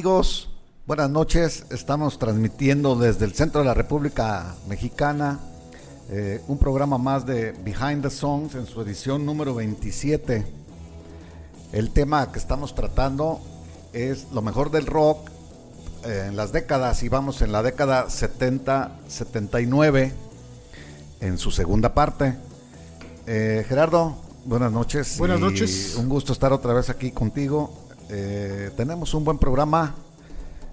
Amigos, buenas noches. Estamos transmitiendo desde el centro de la República Mexicana eh, un programa más de Behind the Songs en su edición número 27. El tema que estamos tratando es lo mejor del rock eh, en las décadas y vamos en la década 70-79 en su segunda parte. Eh, Gerardo, buenas noches. Buenas noches. Un gusto estar otra vez aquí contigo eh, tenemos un buen programa.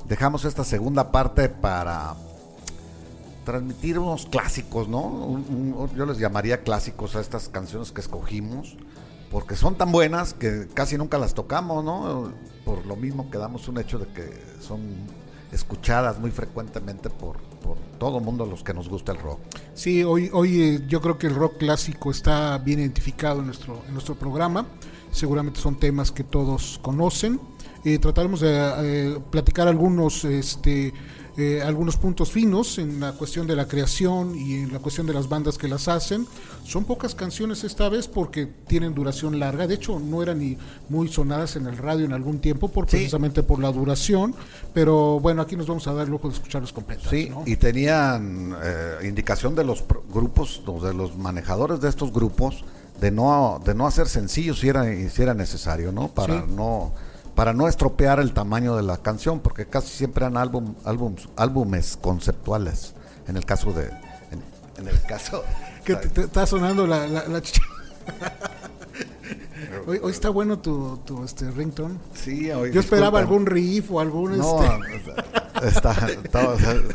Dejamos esta segunda parte para transmitir unos clásicos, ¿no? yo les llamaría clásicos a estas canciones que escogimos, porque son tan buenas que casi nunca las tocamos, ¿no? Por lo mismo que damos un hecho de que son escuchadas muy frecuentemente por, por todo mundo los que nos gusta el rock. Sí, hoy, hoy eh, yo creo que el rock clásico está bien identificado en nuestro, en nuestro programa seguramente son temas que todos conocen. Eh, trataremos de eh, platicar algunos, este, eh, algunos puntos finos en la cuestión de la creación y en la cuestión de las bandas que las hacen. Son pocas canciones esta vez porque tienen duración larga. De hecho, no eran ni muy sonadas en el radio en algún tiempo, por, precisamente por la duración. Pero bueno, aquí nos vamos a dar el lujo de escucharlos completos. Sí, y tenían indicación de los grupos, de los manejadores de estos grupos de no, de no hacer sencillos si era, si era necesario, ¿no? Para no para no estropear el tamaño de la canción, porque casi siempre eran álbum, álbums, álbumes conceptuales. En el caso de, en, el caso que te, está sonando la, la, la Hoy, hoy, está bueno tu, tu este ringtone. Sí, hoy, Yo esperaba algún riff o algún no, este... está,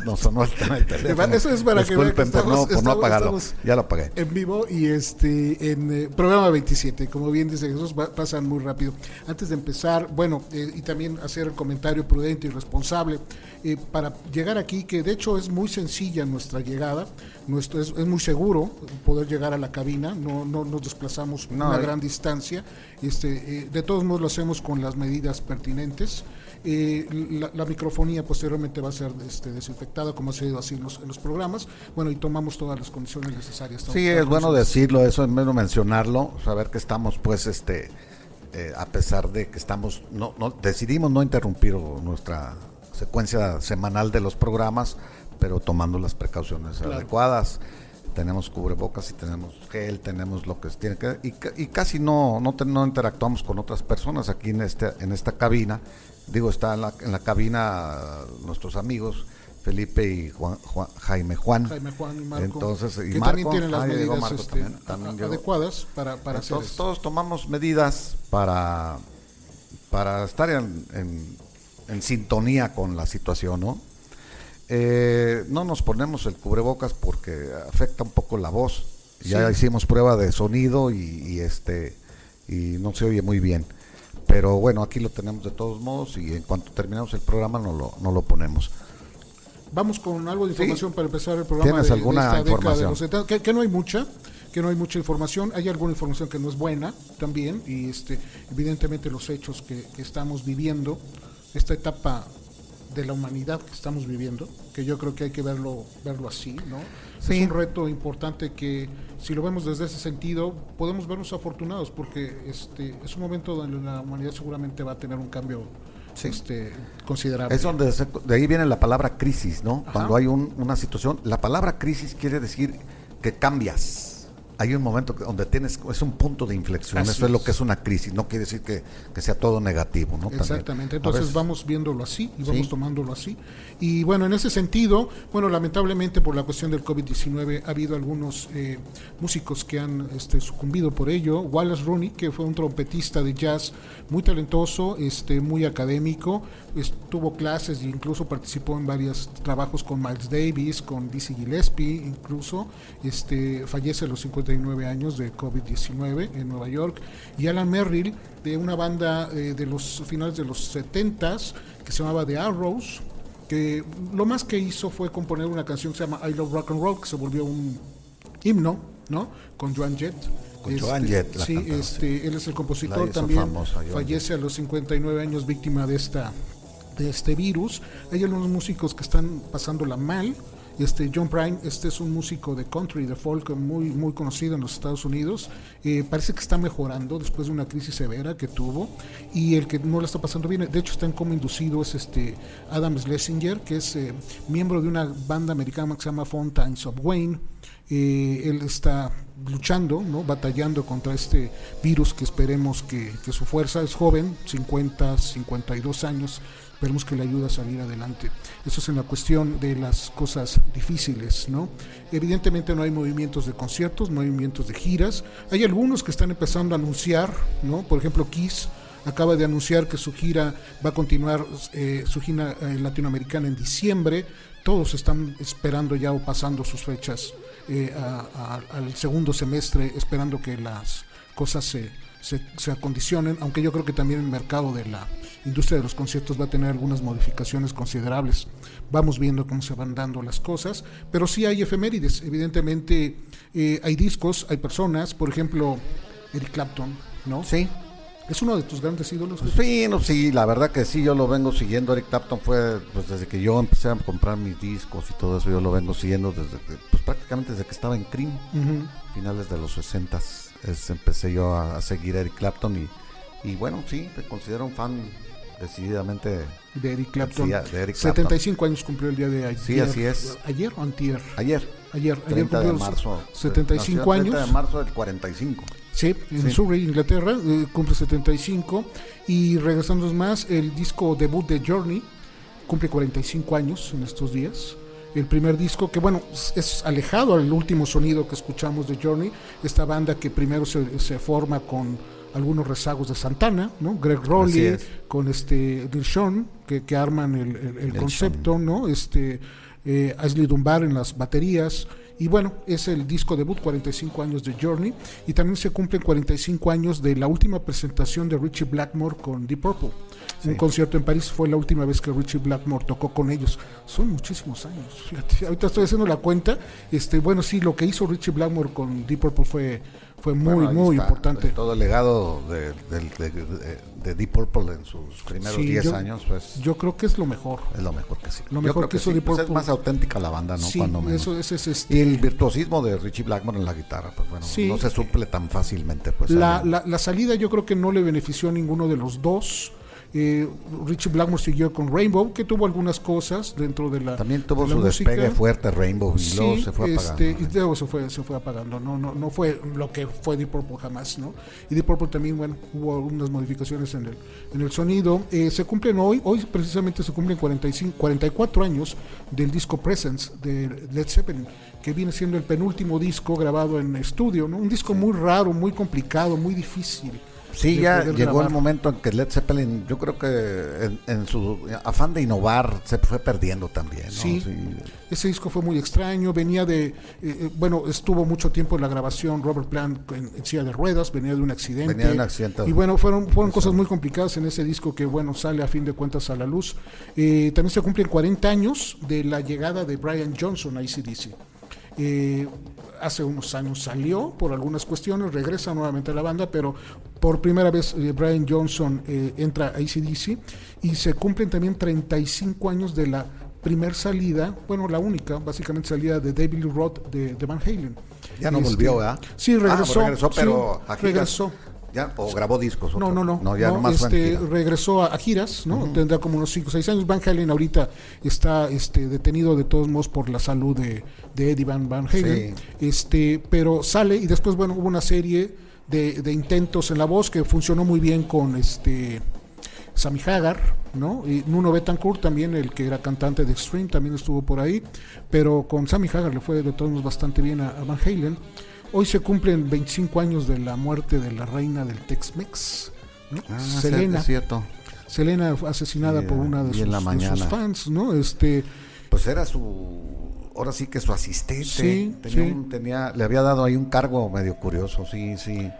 no sonó el teléfono. Eso es para que vean que por, no, por no apagarlo. Ya lo apagué. En vivo y este en eh, programa 27, como bien dice Jesús, pasan muy rápido. Antes de empezar, bueno, eh, y también hacer el comentario prudente y responsable eh, para llegar aquí, que de hecho es muy sencilla nuestra llegada, nuestro, es, es muy seguro poder llegar a la cabina, no, no nos desplazamos una gran distancia, este, de todos modos lo hacemos con las medidas pertinentes. Eh, la, microfonía posteriormente va a ser este, desinfectada, como ha sido así en los, en los, programas. Bueno, y tomamos todas las condiciones necesarias. Sí, es bueno decirlo, eso es menos mencionarlo, saber que estamos, pues, este, eh, a pesar de que estamos, no, no, decidimos no interrumpir nuestra secuencia semanal de los programas, pero tomando las precauciones adecuadas tenemos cubrebocas y tenemos gel, tenemos lo que tiene que y, y casi no, no, no interactuamos con otras personas aquí en este en esta cabina digo, está en la, en la cabina nuestros amigos Felipe y Juan, Jaime Juan. Jaime Juan y Marco. Entonces, y que Marco, también tienen las medidas este, adecuadas para, para hacer Todos tomamos medidas para, para estar en, en, sintonía con la situación, ¿no? Eh, no nos ponemos el cubrebocas porque afecta un poco la voz. Ya hicimos prueba de sonido y, y, este y no se oye muy bien. Pero bueno, aquí lo tenemos de todos modos y en cuanto terminamos el programa no lo, no lo ponemos. Vamos con algo de información para empezar el programa. ¿Tienes alguna información? que, no hay mucha, que no hay mucha información. Hay alguna información que no es buena también y este, evidentemente los hechos que, que estamos viviendo, esta etapa de la humanidad que estamos viviendo, que yo creo que hay que verlo, verlo así, ¿no? Es un reto importante que si lo vemos desde ese sentido, podemos vernos afortunados porque este es un momento donde la humanidad seguramente va a tener un cambio este, considerable. Es donde de ahí viene la palabra crisis, ¿no? Cuando hay una situación, la palabra crisis quiere decir que cambias hay un momento donde tienes, es un punto de inflexión, eso es. lo que es una crisis, no quiere decir que, sea todo negativo, ¿no? Exactamente, entonces vamos viéndolo así y vamos tomándolo así. Y bueno, en ese sentido, bueno, lamentablemente por la cuestión del COVID-19 ha habido algunos eh, músicos que han este, sucumbido por ello. Wallace Rooney, que fue un trompetista de jazz muy talentoso, este, muy académico, tuvo clases e incluso participó en varios trabajos con Miles Davis, con Dizzy Gillespie, incluso este, fallece a los 50 59 años de COVID-19 en Nueva York, y Alan Merrill de una banda eh, de los finales de los 70s que se llamaba The Arrows, que lo más que hizo fue componer una canción que se llama I Love Rock and Roll, que se volvió un himno, ¿no? Con Joan Jett. Con Joan Jett, la Sí, cantante, este, él es el compositor también. famosa, fallece a los 59 años víctima de esta de este virus. Hay algunos músicos que están pasándola mal. Este John Prine, este es un músico de country, de folk muy muy conocido en los Estados Unidos. Eh, parece que está mejorando después de una crisis severa que tuvo y el que no la está pasando bien, de hecho está en coma inducido es este Adam Schlesinger, que es eh, miembro de una banda americana que se llama Fountains of Wayne. Eh, él está luchando, ¿no? batallando contra este virus que esperemos que, que su fuerza es joven, 50, 52 años, esperemos que le ayude a salir adelante. Eso es en la cuestión de las cosas difíciles, ¿no? Evidentemente no hay movimientos de conciertos, no hay movimientos de giras. Hay algunos que están empezando a anunciar, ¿no? Por ejemplo, Kiss acaba de anunciar que su gira va a continuar, eh, su gira eh, latinoamericana en diciembre. Todos están esperando ya o pasando sus fechas eh, al segundo semestre, esperando que las cosas se, se, se acondicionen, aunque yo creo que también el mercado de la industria de los conciertos va a tener algunas modificaciones considerables. Vamos viendo cómo se van dando las cosas, pero sí hay efemérides. Evidentemente eh, hay discos, hay personas, por ejemplo, Eric Clapton, ¿no? Sí, Es uno de tus grandes ídolos. Pues sí, no, sí, la verdad que sí, yo lo vengo siguiendo. Eric Clapton fue, pues desde que yo empecé a comprar mis discos y todo eso, yo lo vengo siguiendo desde pues prácticamente desde que estaba en Cream, finales de los 60 es, empecé yo a, a seguir a Eric Clapton y, y bueno, sí, me considero un fan decididamente de Eric Clapton. De Eric Clapton. 75 años cumplió el día de ayer. Sí, así es. ¿Ayer o antier? ayer, Ayer, ayer 30 de cumplió marzo. 75 nació el años. 30 de marzo del 45. Sí, en Sí. Surrey, Inglaterra, eh, cumple 75. Y regresando más, el disco debut de Journey cumple 45 años en estos días. El primer disco que, bueno, es- alejado al último sonido que escuchamos de Journey, esta banda que primero se, se forma con algunos rezagos de Santana, ¿no? Greg Rowley, es. con este Sean, que, que arman el, el- el Neil concepto, ¿no? Este, eh, Ashley Dunbar en las baterías. Y bueno, es el disco debut, 45 años de Journey. Y también se cumplen 45 años de la última presentación de Richie Blackmore con Deep Purple. Un concierto en París fue la última vez que Richie Blackmore tocó con ellos. Son muchísimos años. Fíjate, ahorita estoy haciendo la cuenta. Este, bueno, sí, lo que hizo Richie Blackmore con Deep Purple fue, fue muy, Bueno, muy está, importante. Todo el legado de, de- de- de Deep Purple en sus primeros Sí, 10 yo- años, pues Yo creo que es lo mejor. es lo mejor que sí. Lo mejor creo que hizo sí, Deep pues es Purple. más auténtica la banda, ¿no? Sí, Cuando menos. eso, ese es este. Y el virtuosismo de Richie Blackmore en la guitarra, pues bueno, Sí. no se suple tan fácilmente. Pues, La, la, la salida yo creo que no le benefició a ninguno de los dos. Eh, Richie Blackmore siguió con Rainbow, que tuvo algunas cosas dentro de la. También tuvo de la su música. despegue fuerte Rainbow y luego Sí, se fue apagando. este, y luego se fue, se fue apagando. No, no, no fue lo que fue Deep Purple jamás, ¿no? Y Deep Purple también, bueno, hubo algunas modificaciones en el, en el sonido. Eh, se cumplen hoy, hoy precisamente se cumplen 45, 44 años del disco Presence de Led Zeppelin, que viene siendo el penúltimo disco grabado en estudio, ¿no? Un disco muy raro, muy complicado, muy difícil. Sí, ya llegó el momento en que Led Zeppelin, yo creo que en, en su afán de innovar se fue perdiendo también. ¿no? Sí. Ese disco fue muy extraño, venía de, eh, eh, bueno, estuvo mucho tiempo en la grabación Robert Plant en, en silla de ruedas, venía de un accidente. Venía de un accidente. Y bueno, fueron, fueron cosas muy complicadas en ese disco que, bueno, sale a fin de cuentas a la luz. Eh, también se cumplen 40 años de la llegada de Brian Johnson a ACDC. Eh, hace unos años salió por algunas cuestiones, regresa nuevamente a la banda, pero por primera vez eh, Brian Johnson eh, entra a ACDC y se cumplen también 35 años de la primer salida, bueno, la única, básicamente salida de David Roth de, de Van Halen. Ya no Este, volvió, ¿verdad? Sí, Ah, regresó. regresó, pero sí, regresó. Ya, o grabó discos. No, no, no. No, ya no, nomás este, regresó a, a giras, ¿no? Tendrá como unos 5 o 6 años. Van Halen ahorita está este, detenido de todos modos por la salud de, de Eddie Van, Van Halen. Este, pero sale y después, bueno, hubo una serie de, de intentos en la voz que funcionó muy bien con este Sammy Hagar, ¿no? Y Nuno Betancourt también, el que era cantante de Extreme, también estuvo por ahí. Pero con Sammy Hagar le fue de todos modos bastante bien a, a Van Halen. Hoy se cumplen 25 años de la muerte de la reina del Tex-Mex, ¿no? Ah, Selena. es cierto. Selena fue asesinada por una de sus, la de sus fans, ¿no? Este, Pues era su ahora sí que su asistente Sí, tenía, sí. un- tenía- le había dado ahí un cargo medio curioso, sí, sí.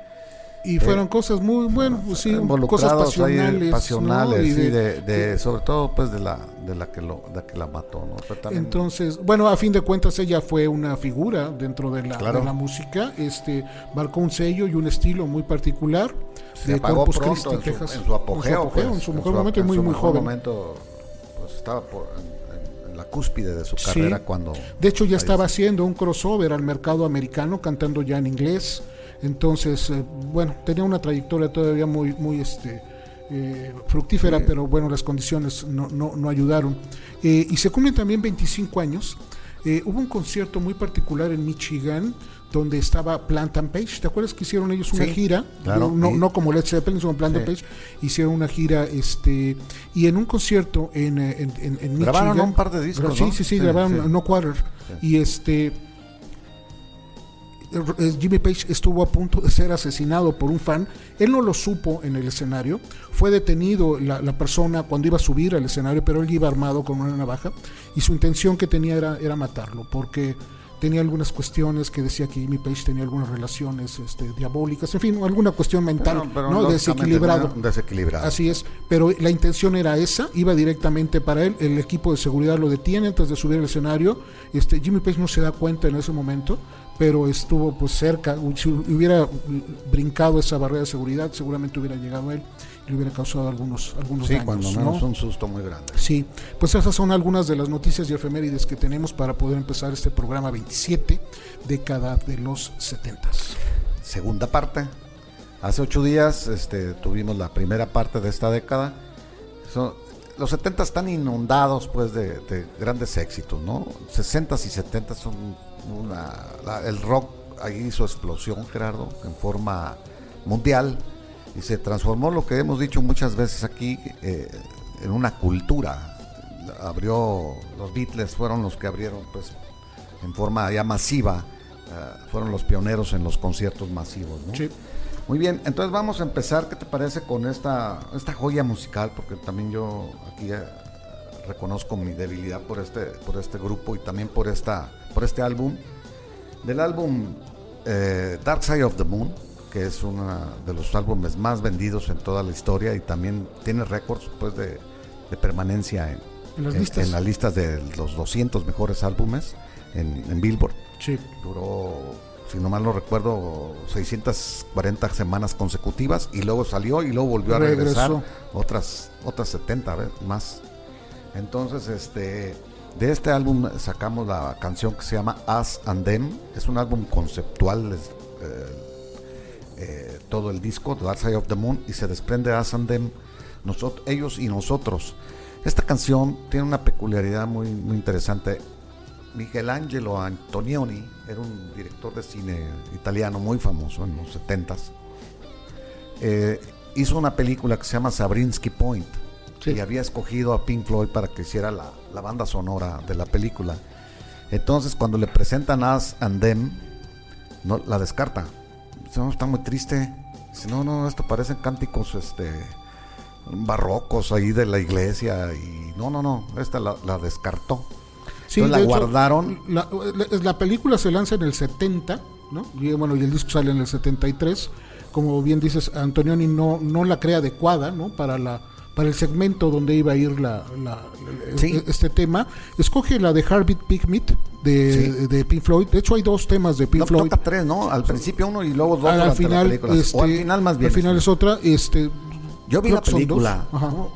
Y fueron cosas muy, bueno, pues sí, cosas Eh, Involucrados ahí, pasionales. pasionales, ¿no? Y sí, de- de, de- sobre todo pues de la, de la que lo, de la que la mató, ¿no? También- Entonces, bueno, a fin de cuentas ella fue una figura dentro de la, Claro. de la música, este, marcó un sello y un estilo muy particular se de Corpus Christi, en su, Texas. en su apogeo, pues, en su mejor momento y en muy, su muy mejor joven. momento, pues estaba por- en, en- en la cúspide de su Sí. carrera cuando... De hecho, ya estaba haciendo un crossover al mercado americano, cantando ya en inglés. Entonces, eh, bueno, tenía una trayectoria todavía muy, muy este, eh, fructífera, Sí. pero bueno, las condiciones no, no, no ayudaron. Eh, y se cumplen también 25 años. Eh, hubo un concierto muy particular en Michigan donde estaba Plant and Page. ¿Te acuerdas que hicieron ellos una Sí, gira? claro. No, no como Led Zeppelin, sino Plant and Sí. Page. Hicieron una gira este y en un concierto en, eh, en, en- en Grabaron Michigan. un par de discos, Sí, ¿no? sí, sí, Sí, grabaron. No Quarter. Y este Jimmy Page estuvo a punto de ser asesinado por un fan. Él no lo supo en el escenario. Fue detenido la, la persona cuando iba a subir al escenario, pero él iba armado con una navaja y su intención que tenía era, era matarlo, porque tenía algunas cuestiones que decía que Jimmy Page tenía algunas relaciones este, diabólicas, en fin, alguna cuestión mental, Pero- pero ¿no? desequilibrado. desequilibrado. Así es, pero la intención era esa, iba directamente para él, el equipo de seguridad lo detiene antes de subir al escenario, este Jimmy Page no se da cuenta en ese momento, pero estuvo pues cerca, si hubiera brincado esa barrera de seguridad, seguramente hubiera llegado él y le hubiera causado algunos, algunos Sí, daños. cuando ¿no? menos un susto muy grande. Sí, pues esas son algunas de las noticias y efemérides que tenemos para poder empezar este programa 27, década de los 70. Segunda parte. Hace ocho días este, tuvimos la primera parte de esta década. Son- los 70 están inundados pues de, de grandes éxitos, ¿no? 60 y 70 son una... la- el rock ahí hizo explosión, Gerardo, en forma mundial y se transformó lo que hemos dicho muchas veces aquí eh, en una cultura. Abrió, los Beatles fueron los que abrieron pues en forma ya masiva, eh, fueron los pioneros en los conciertos masivos, ¿no? Sí. Muy bien, entonces vamos a empezar, ¿qué te parece con esta, esta joya musical? Porque también yo aquí eh, reconozco mi debilidad por este, por este grupo y también por, esta, por este álbum. Del álbum eh, Dark Side of the Moon, que es uno de los álbumes más vendidos en toda la historia y también tiene récords pues, de, de permanencia en, En las en- listas. en las listas de los 200 mejores álbumes en, en Billboard. Sí. Duró, si no mal no recuerdo, 640 semanas consecutivas y luego salió y luego volvió a regresar Regresó. otras otras 70 veces más. Entonces, este de este álbum sacamos la canción que se llama Us and Them. Es un álbum conceptual, eh, eh, todo el disco, The Dark Side of the Moon, y se desprende Us and Them, nosot- ellos y nosotros. Esta canción tiene una peculiaridad muy, muy interesante. Michelangelo Antonioni era un director de cine italiano muy famoso en los 70s. Eh, hizo una película que se llama Sabrinsky Point Sí. y había escogido a Pink Floyd para que hiciera la, la banda sonora de la película. Entonces, cuando le presentan Us and Them, no, la descarta. Dice, no, está muy triste. Dice, no, no, esto parecen cánticos este, barrocos ahí de la iglesia. Y no, no, no, esta la, la descartó. Sí, Entonces la hecho, guardaron. La, la- la película se lanza en el 70, ¿no? Y bueno, y el disco sale en el 73. Como bien dices, Antonioni no, no la crea adecuada, ¿no? Para la para el segmento donde iba a ir la, la- la- Sí. este tema. Escoge la de Heartbeat Pigmeat de, Sí. de Pink Floyd. De hecho, hay dos temas de Pink No, Floyd. toca tres, ¿no? Al principio uno y luego dos al, la final, este, o al final más bien. al final es otra. Este, Yo vi la película.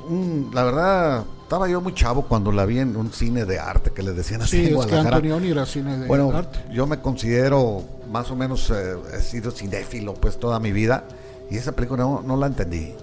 Un- la verdad, estaba yo muy chavo cuando la vi en un cine de arte que le decían así Sí, es que. Antonioni era cine de Bueno, arte. yo me considero más o menos, eh, he sido cinéfilo pues toda mi vida y esa película no, no la entendí.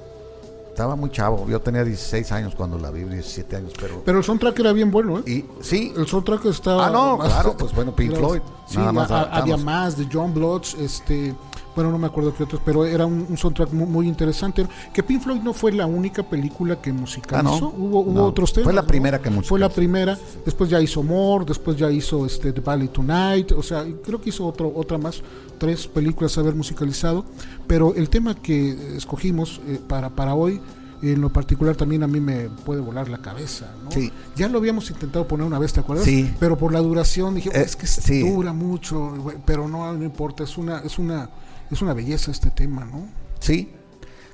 Estaba muy chavo, yo tenía 16 años cuando la vi, 17 años, pero... Pero el soundtrack era bien bueno, ¿eh? y sí, El soundtrack estaba. Ah, no, claro, pues bueno, Pink Floyd, Sí, nada más a- había más de John Bloods, este. Bueno, no me acuerdo qué otros, pero era un, un soundtrack muy, muy interesante. Que Pink Floyd no fue la única película que musicalizó. Ah, no. Hubo, hubo No. otros temas. Fue la primera que Fue la musicalizó. primera. Después ya hizo More, después ya hizo este, The Valley Tonight. O sea, creo que hizo otro, otra más. Tres películas haber musicalizado. Pero el tema que escogimos eh, para, para hoy en lo particular también a mí me puede volar la cabeza. ¿no? Sí. Ya lo habíamos intentado poner una vez, ¿te acuerdas? Sí. Pero por la duración dije, Eh, es que sí. dura mucho, pero no, no importa, es una, es una, es una belleza este tema, ¿no? Sí.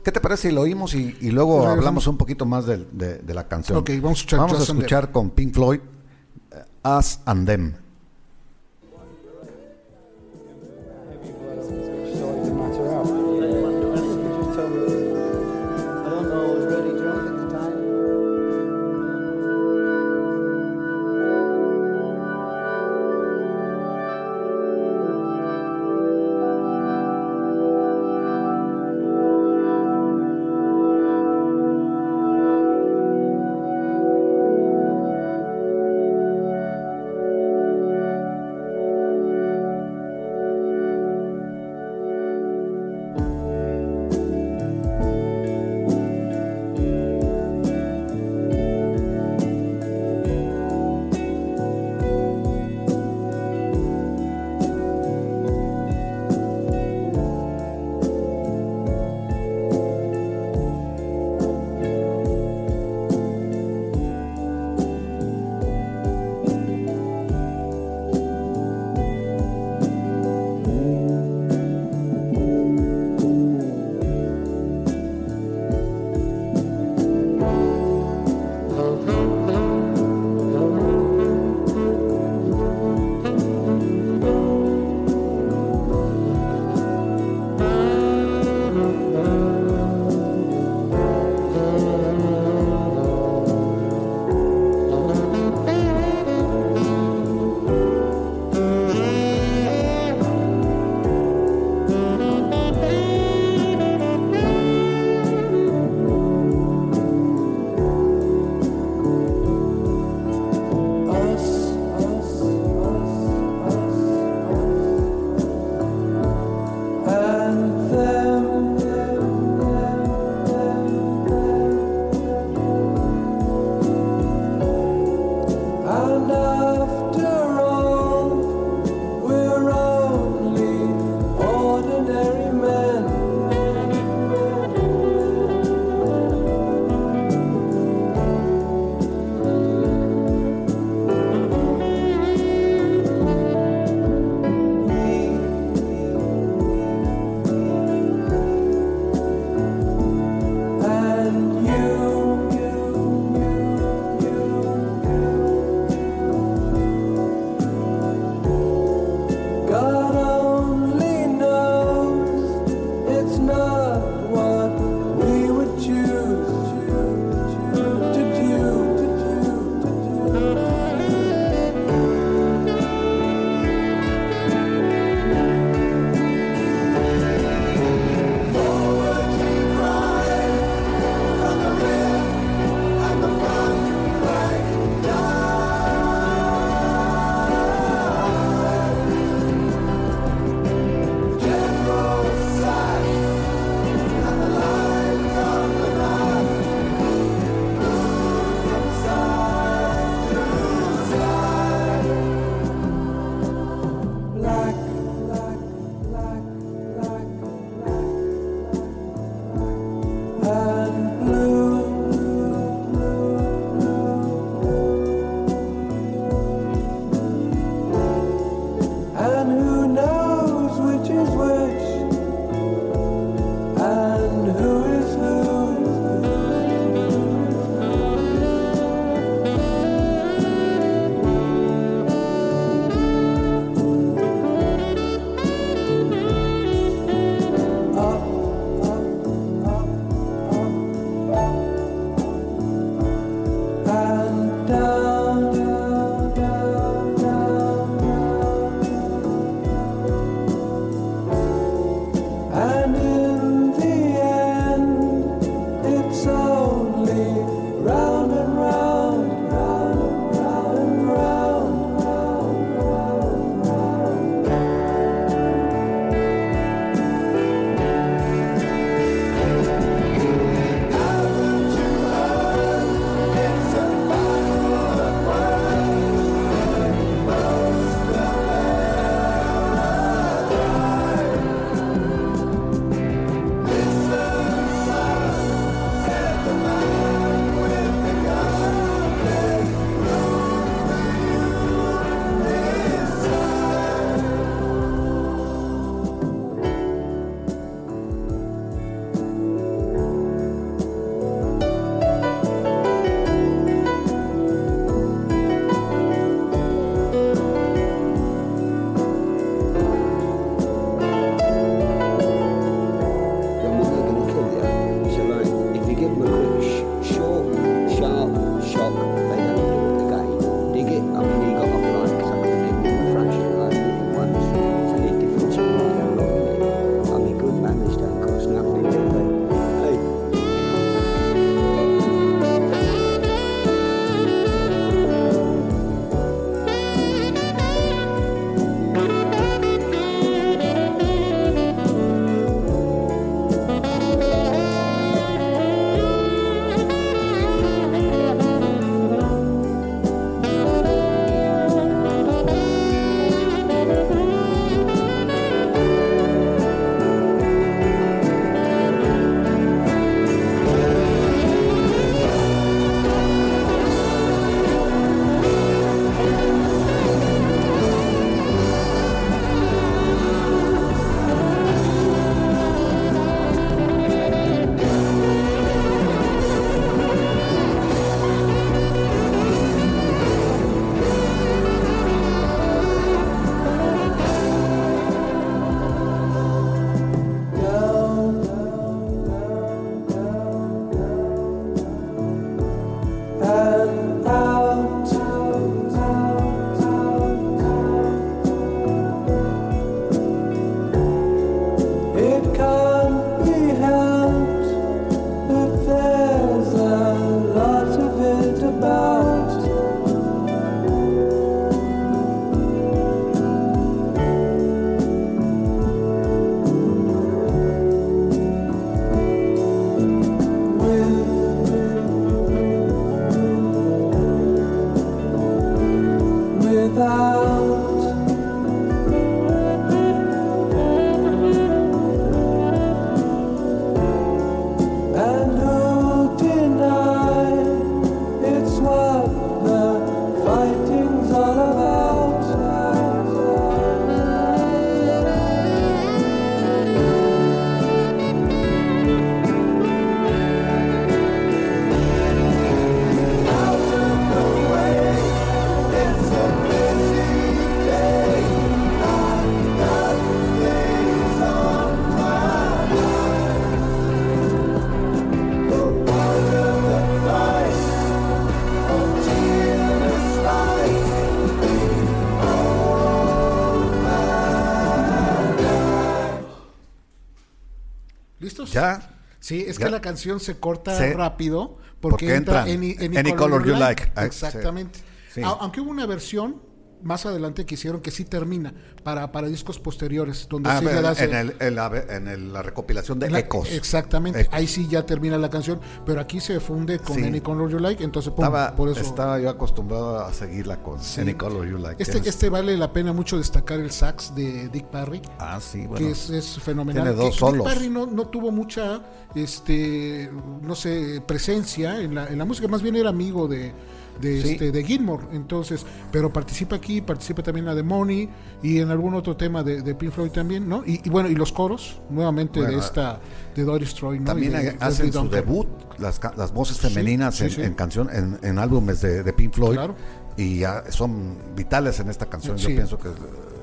¿Qué te parece si lo oímos y, y luego Regresamos. hablamos un poquito más de, de- de la canción? Ok, vamos a escuchar Vamos a escuchar con Pink Floyd, eh, Us and Them. Que la canción se corta Sí. rápido porque, Porque entra entra Any, Any Color, Color You Like. Like. Ah, Exactamente. sí. Aunque hubo una versión más adelante que hicieron que sí termina para, para discos posteriores, donde Ah, sí en, en el- en la, en el- la recopilación de la- Ecos. Exactamente, Ecos. ahí sí ya termina la canción, pero aquí se funde con Sí. Any Color You Like, entonces pum, Estaba, por eso. estaba yo acostumbrado a seguirla con Sí. Any Color You Like. este, Es- este vale la pena mucho destacar el sax de Dick Parry. ah, sí, bueno. que es, es fenomenal. tiene dos Que solos. Dick Parry no, no tuvo mucha, este, no sé, presencia en la, en la música, más bien era amigo de, de, Sí. este, de Gilmore, entonces, pero participa aquí, participa también la de Money y en algún otro tema de, de Pink Floyd también, ¿no? Y, y bueno, y los coros, nuevamente de esta, de Doris Troy, ¿no? También de hacen su debut las, las voces femeninas sí, en, sí. en canción en, en álbumes de, de Pink Floyd Claro. y ya son vitales en esta canción. Yo pienso que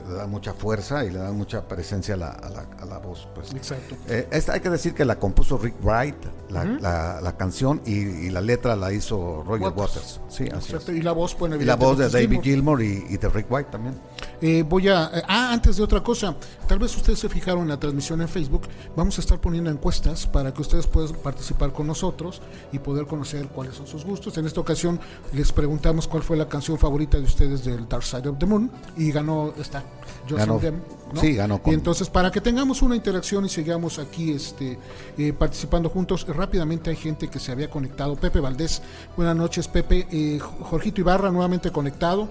le dan mucha fuerza y le dan mucha presencia a la, a la, a la voz. Pues. Exacto. Eh, esta hay que decir que la compuso Rick Wright, la, la- la canción y, y la letra la hizo Roger Waters. Waters. Sí, así es. Y la voz, bueno, Y la voz de David Gilmour. Y, y de Rick White también. Eh, voy a. eh, ah, antes de otra cosa, tal vez ustedes se fijaron en la transmisión en Facebook. Vamos a estar poniendo encuestas para que ustedes puedan participar con nosotros y poder conocer cuáles son sus gustos. En esta ocasión les preguntamos cuál fue la canción favorita de ustedes del Dark Side of the Moon y ganó esta. Ganó. on Them, ¿no? Sí, ganó con- Y entonces, para que tengamos una interacción y sigamos aquí este, eh, participando juntos, rápidamente hay gente que se había conectado. Pepe Valdés, buenas noches, Pepe. Eh, Jorgito Ibarra, nuevamente conectado.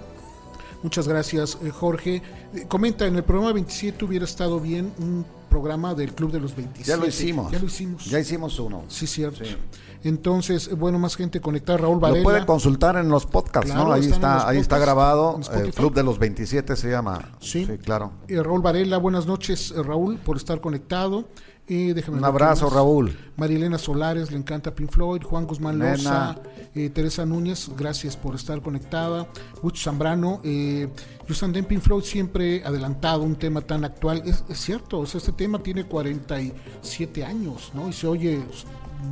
Muchas gracias, eh, Jorge. Eh, comenta, en el programa 27 hubiera estado bien un programa del Club de los 27. Ya lo hicimos. Ya lo hicimos. Ya hicimos uno. sí, cierto. Sí. Entonces, eh, bueno, más gente conectada. Raúl Lo Varela. puede consultar en los podcasts, Claro, ¿no? Ahí está, ahí está grabado. El Club de los 27 se llama. Sí. claro. Eh, Raúl Varela, buenas noches, eh, Raúl, por estar conectado. Eh, déjame Un abrazo. Raúl. Marilena Solares, le encanta Pink Floyd. Juan Guzmán Nena. Loza, eh, Teresa Núñez, gracias por estar conectada. Wicho Zambrano, eh, Just Den Pink Floyd siempre adelantado un tema tan actual. Es, es cierto, o sea, este tema tiene 47 años, ¿no? Y se oye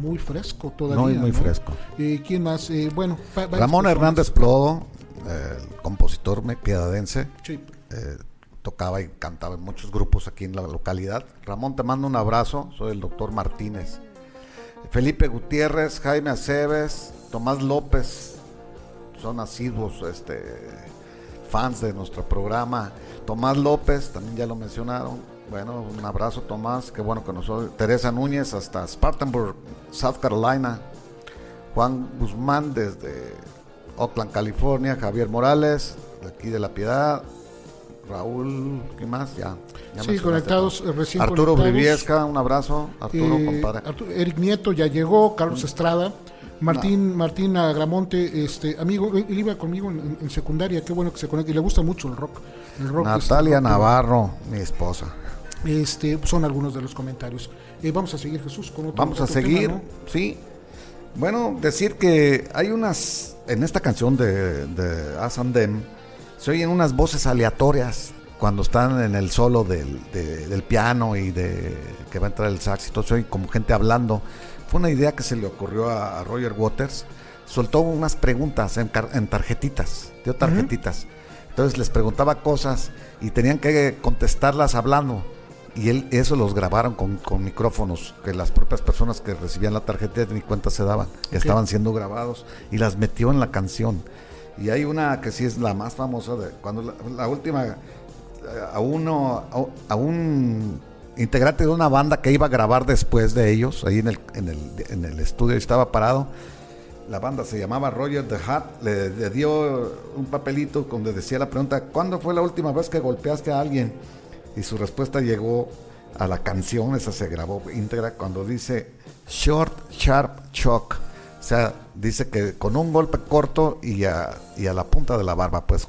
muy fresco todavía. Muy, muy ¿no? fresco. Eh, ¿Quién más? Eh, bueno, Ramón. Hernández Plodo, el compositor me- piedadense, Sí. eh, tocaba y cantaba en muchos grupos aquí en la localidad. Ramón, te mando un abrazo, soy el doctor Martínez. Felipe Gutiérrez, Jaime Aceves, Tomás López, son asiduos este, fans de nuestro programa. Tomás López, también ya lo mencionaron. Bueno, un abrazo Tomás, qué bueno que nosotros. Teresa Núñez hasta Spartanburg, South Carolina. Juan Guzmán desde Oakland, California. Javier Morales, de aquí de La Piedad. Raúl, ¿qué más? Ya. ya Sí, conectados, todo. recién Arturo conectados. Briviesca, un abrazo. Arturo, Eh, compadre. Arturo- Eric Nieto ya llegó, Carlos Estrada, Martín, Martín Agramonte, este amigo, él iba conmigo en, secundaria, qué bueno que se conecta, y le gusta mucho el rock. El rock Natalia este, rock, Navarro, mi esposa. Este, son algunos de los comentarios. Eh, vamos a seguir, Jesús, con otro Vamos a seguir, tema, ¿no? sí. Bueno, decir que hay unas, en esta canción de, de As and Them, se oyen unas voces aleatorias cuando están en el solo del, de- del piano y de que va a entrar el sax y todo, se oye como gente hablando. Fue una idea que se le ocurrió a, a Roger Waters. Soltó unas preguntas en, car- en tarjetitas, dio tarjetitas. Entonces les preguntaba cosas y tenían que contestarlas hablando. Y él, eso los grabaron con, con micrófonos, que las propias personas que recibían la tarjeta ni cuenta se daban, que estaban siendo grabados y las metió en la canción. Y hay una que sí es la más famosa, de cuando la, la última, a uno, a, a un integrante de una banda que iba a grabar después de ellos, ahí en el, en el, en el estudio estaba parado, la banda se llamaba Roger the Hat, le, le dio un papelito donde decía la pregunta, ¿cuándo fue la última vez que golpeaste a alguien? Y su respuesta llegó a la canción, esa se grabó íntegra, cuando dice Short, Sharp, Shock. O sea, dice que con un golpe corto y a, y a la punta de la barba, pues.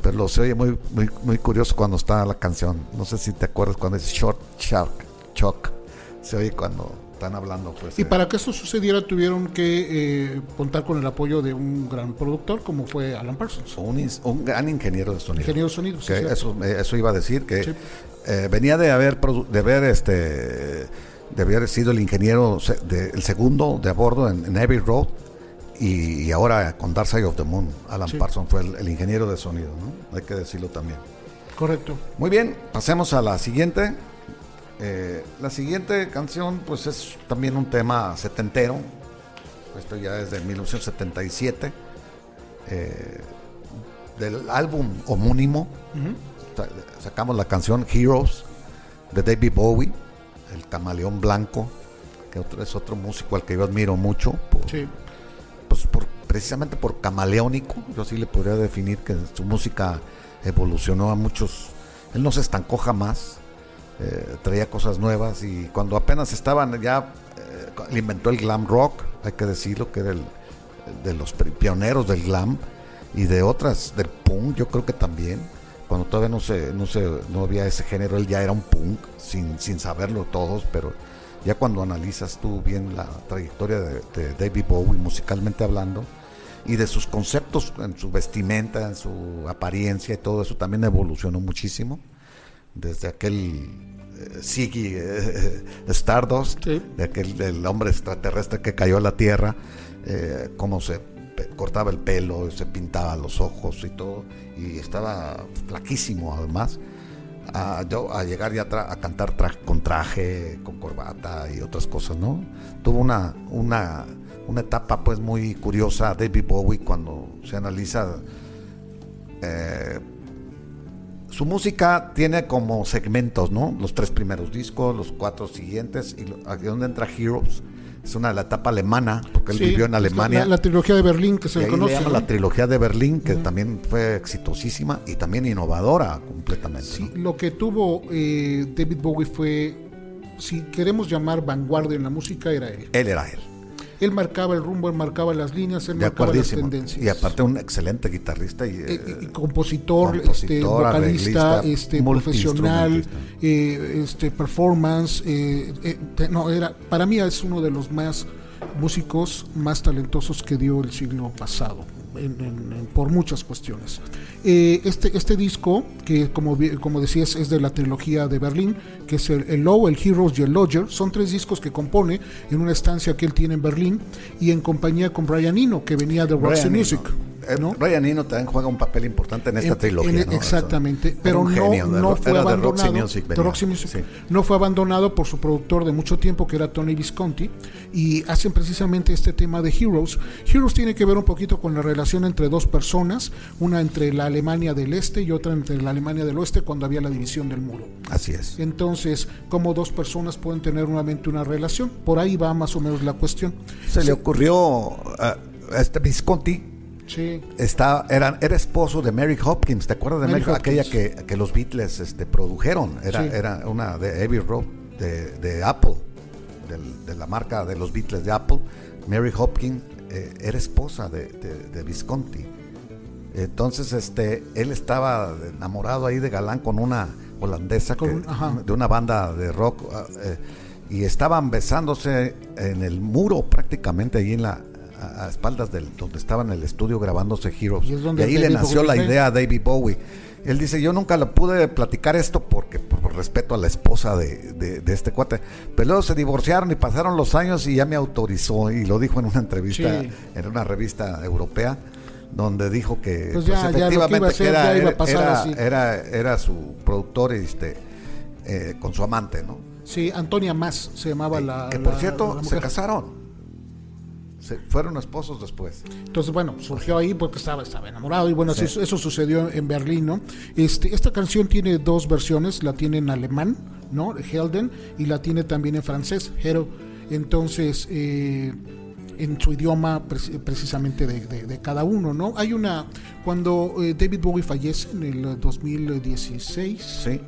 pero lo se oye muy, muy, muy curioso cuando está la canción. No sé si te acuerdas cuando es Short, Sharp, Shock. Se oye cuando están hablando, pues. Y eh, para que esto sucediera tuvieron que eh, contar con el apoyo de un gran productor como fue Alan Parsons, un, gran ingeniero de sonido. ingeniero de sonido. sí, eso, eh, eso iba a decir que Sí. eh, venía de haber de haber este de haber sido el ingeniero de- el segundo de a bordo en, en Abbey Road y, y ahora con Dark Side of the Moon Alan Sí. Parsons fue el, el ingeniero de sonido ¿no? hay que decirlo también Correcto. muy bien pasemos a la siguiente Eh, la siguiente canción, pues es también un tema setentero. Esto ya es de 1977. eh, del álbum homónimo. Sa- Sacamos la canción Heroes de David Bowie, el camaleón blanco, que otro- es otro músico al que yo admiro mucho. por- Sí. pues por, precisamente por camaleónico, yo sí le podría definir que su música evolucionó a muchos, él no se estancó jamás, eh, traía cosas nuevas y cuando apenas estaban ya, eh, inventó el glam rock, hay que decirlo, que era el de los pioneros del glam y de otras, del punk, yo creo que también, cuando todavía no se, no se, no había ese género, él ya era un punk, sin, sin saberlo todos, pero ya cuando analizas tú bien la trayectoria de, de David Bowie musicalmente hablando y de sus conceptos en su vestimenta, en su apariencia y todo eso también evolucionó muchísimo desde aquel eh, Ziggy eh, Stardust, Sí. de aquel del hombre extraterrestre que cayó a la Tierra, eh, cómo se cortaba el pelo, se pintaba los ojos y todo, y estaba flaquísimo además, a, yo- a llegar ya a cantar tra- con traje, con corbata y otras cosas, ¿no? Tuvo una, una, una etapa pues muy curiosa David Bowie cuando se analiza eh, su música tiene como segmentos, ¿no? Los tres primeros discos, los cuatro siguientes, y aquí donde entra Heroes, es una de la etapa alemana, porque él Sí, vivió en Alemania. La, la trilogía de Berlín que se le conoce. le llama ¿no? la trilogía de Berlín, que también fue exitosísima y también innovadora completamente. Sí, ¿no? lo que tuvo eh, David Bowie fue, si queremos llamar vanguardia en la música, era él. Él era él, Él marcaba el rumbo, él marcaba las líneas, él de marcaba las tendencias. Y aparte un excelente guitarrista y, Eh, eh, eh, compositor, compositor, este, vocalista, este, profesional, eh, este, performance, eh, eh, no era, para mí es uno de los más músicos más talentosos que dio el siglo pasado. En- por muchas cuestiones. Eh, este, este disco, que como, como decías es de la trilogía de Berlín, que es el, el Low, el Heroes y el Lodger, son tres discos que compone en una estancia que él tiene en Berlín y en compañía con Brian Eno, que venía de Roxy Music. Eno. Eh, ¿no? Brian Eno también juega un papel importante en esta En- trilogía. en- ¿no? Exactamente, pero no, genio, no fue abandonado. Music, Music. Sí. No fue abandonado por su productor de mucho tiempo, que era Tony Visconti, y hacen precisamente este tema de Heroes. Heroes tiene que ver un poquito con la relación entre dos personas, una entre la Alemania del Este y otra entre la Alemania del Oeste cuando había la división del muro. Así es. Entonces, cómo dos personas pueden tener nuevamente una relación. Por ahí va más o menos la cuestión. Se le ocurrió a este Visconti. Sí, Está, era, era esposo de Mary Hopkins, ¿te acuerdas de Mary Mary, aquella que, que los Beatles este, produjeron? Era, Sí. era una de Abbey Road, de, de Apple, del- de la marca de los Beatles de Apple. Mary Hopkins eh, era esposa de, de- de Visconti. Entonces, este, él estaba enamorado ahí de galán con una holandesa Con que- de una banda de rock ah, eh, y estaban besándose en el muro prácticamente ahí en la a, a espaldas del donde estaba en el estudio grabándose Heroes Y y, es donde ahí le nació Bowie la idea a David Bowie él dice yo nunca le pude platicar esto porque por respeto a la esposa de, de- de este cuate pero luego se divorciaron y pasaron los años y ya me autorizó y lo dijo en una entrevista Sí. en una revista europea donde dijo que Pues ya- a efectivamente que era, era- era, era su productor este, eh, con su amante, ¿no? sí, Antonia Más se llamaba la. que por la- cierto la se casaron. Se, fueron esposos después. Entonces, bueno, surgió ahí porque estaba, estaba enamorado y bueno, Sí. eso, eso sucedió en Berlín, ¿no? Este, esta canción tiene dos versiones, la tiene en alemán, ¿no? Helden, y la tiene también en francés, Hero. Entonces, eh, en su idioma preci- precisamente de, de- de cada uno, ¿no? Hay una, cuando eh, David Bowie fallece en el 2016, Sí.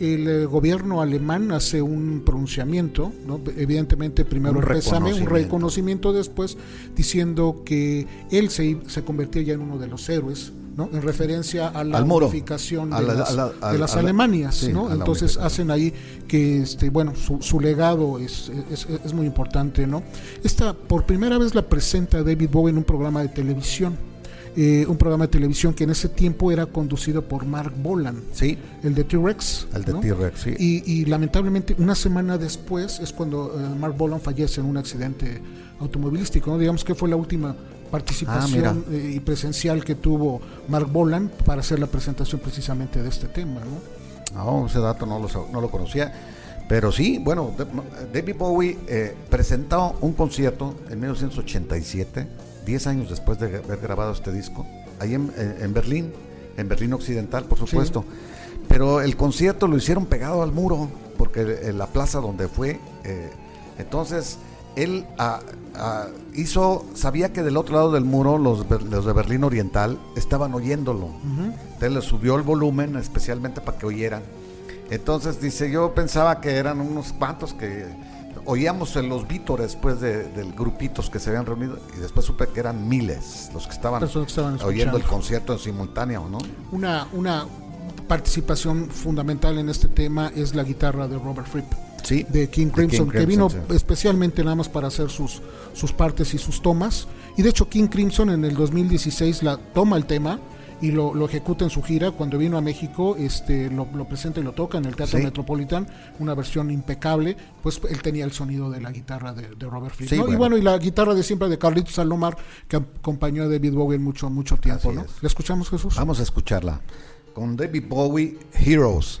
El gobierno alemán hace un pronunciamiento, ¿no? evidentemente primero Un pésame, un reconocimiento. después, diciendo que él se, se convertía ya en uno de los héroes, ¿no? en referencia a la unificación de la- las, la- de Alemanias. sí, ¿no? Entonces hacen ahí que este, bueno, su, su legado es, es, es muy importante. ¿no? Esta por primera vez la presenta David Bowie en un programa de televisión. Eh, un programa de televisión que en ese tiempo era conducido por Mark Bolan, Sí. el de T-Rex. El de ¿no? T-Rex, sí. Y, y lamentablemente una semana después es cuando eh, Mark Bolan fallece en un accidente automovilístico. ¿no? Digamos que fue la última participación Ah, eh, y presencial que tuvo Mark Bolan para hacer la presentación precisamente de este tema. ¿no? No, ese dato no lo, no lo conocía. Pero sí, bueno, David Bowie eh, presentó un concierto en 1987, 10 años después de haber grabado este disco, ahí en, Berlín, en Berlín Occidental, por supuesto. Pero el concierto lo hicieron pegado al muro, porque en la plaza donde fue, eh, entonces él ah, ah, hizo, sabía que del otro lado del muro los, los de Berlín Oriental estaban oyéndolo. Entonces le subió el volumen especialmente para que oyeran entonces dice, yo pensaba que eran unos cuantos que oíamos en los vítores después de, grupitos que se habían reunido y después supe que eran miles los que estaban, oyendo el concierto en simultáneo, ¿no? Una, una participación fundamental en este tema es la guitarra de Robert Fripp. Sí, de King Crimson, que vino especialmente nada más para hacer sus, sus partes y sus tomas. Y de hecho King Crimson en el 2016 la toma el tema y lo, lo, ejecuta en su gira. Cuando vino a México, este, lo, presenta y lo toca en el Teatro Metropolitan, una versión impecable. Pues él tenía el sonido de la guitarra de, Robert Fripp. Y bueno, y la guitarra de siempre de Carlitos Salomar, que acompañó a David Bowie mucho, mucho tiempo. ¿no? ¿Le escuchamos, Jesús? Vamos a escucharla. Con David Bowie, Heroes.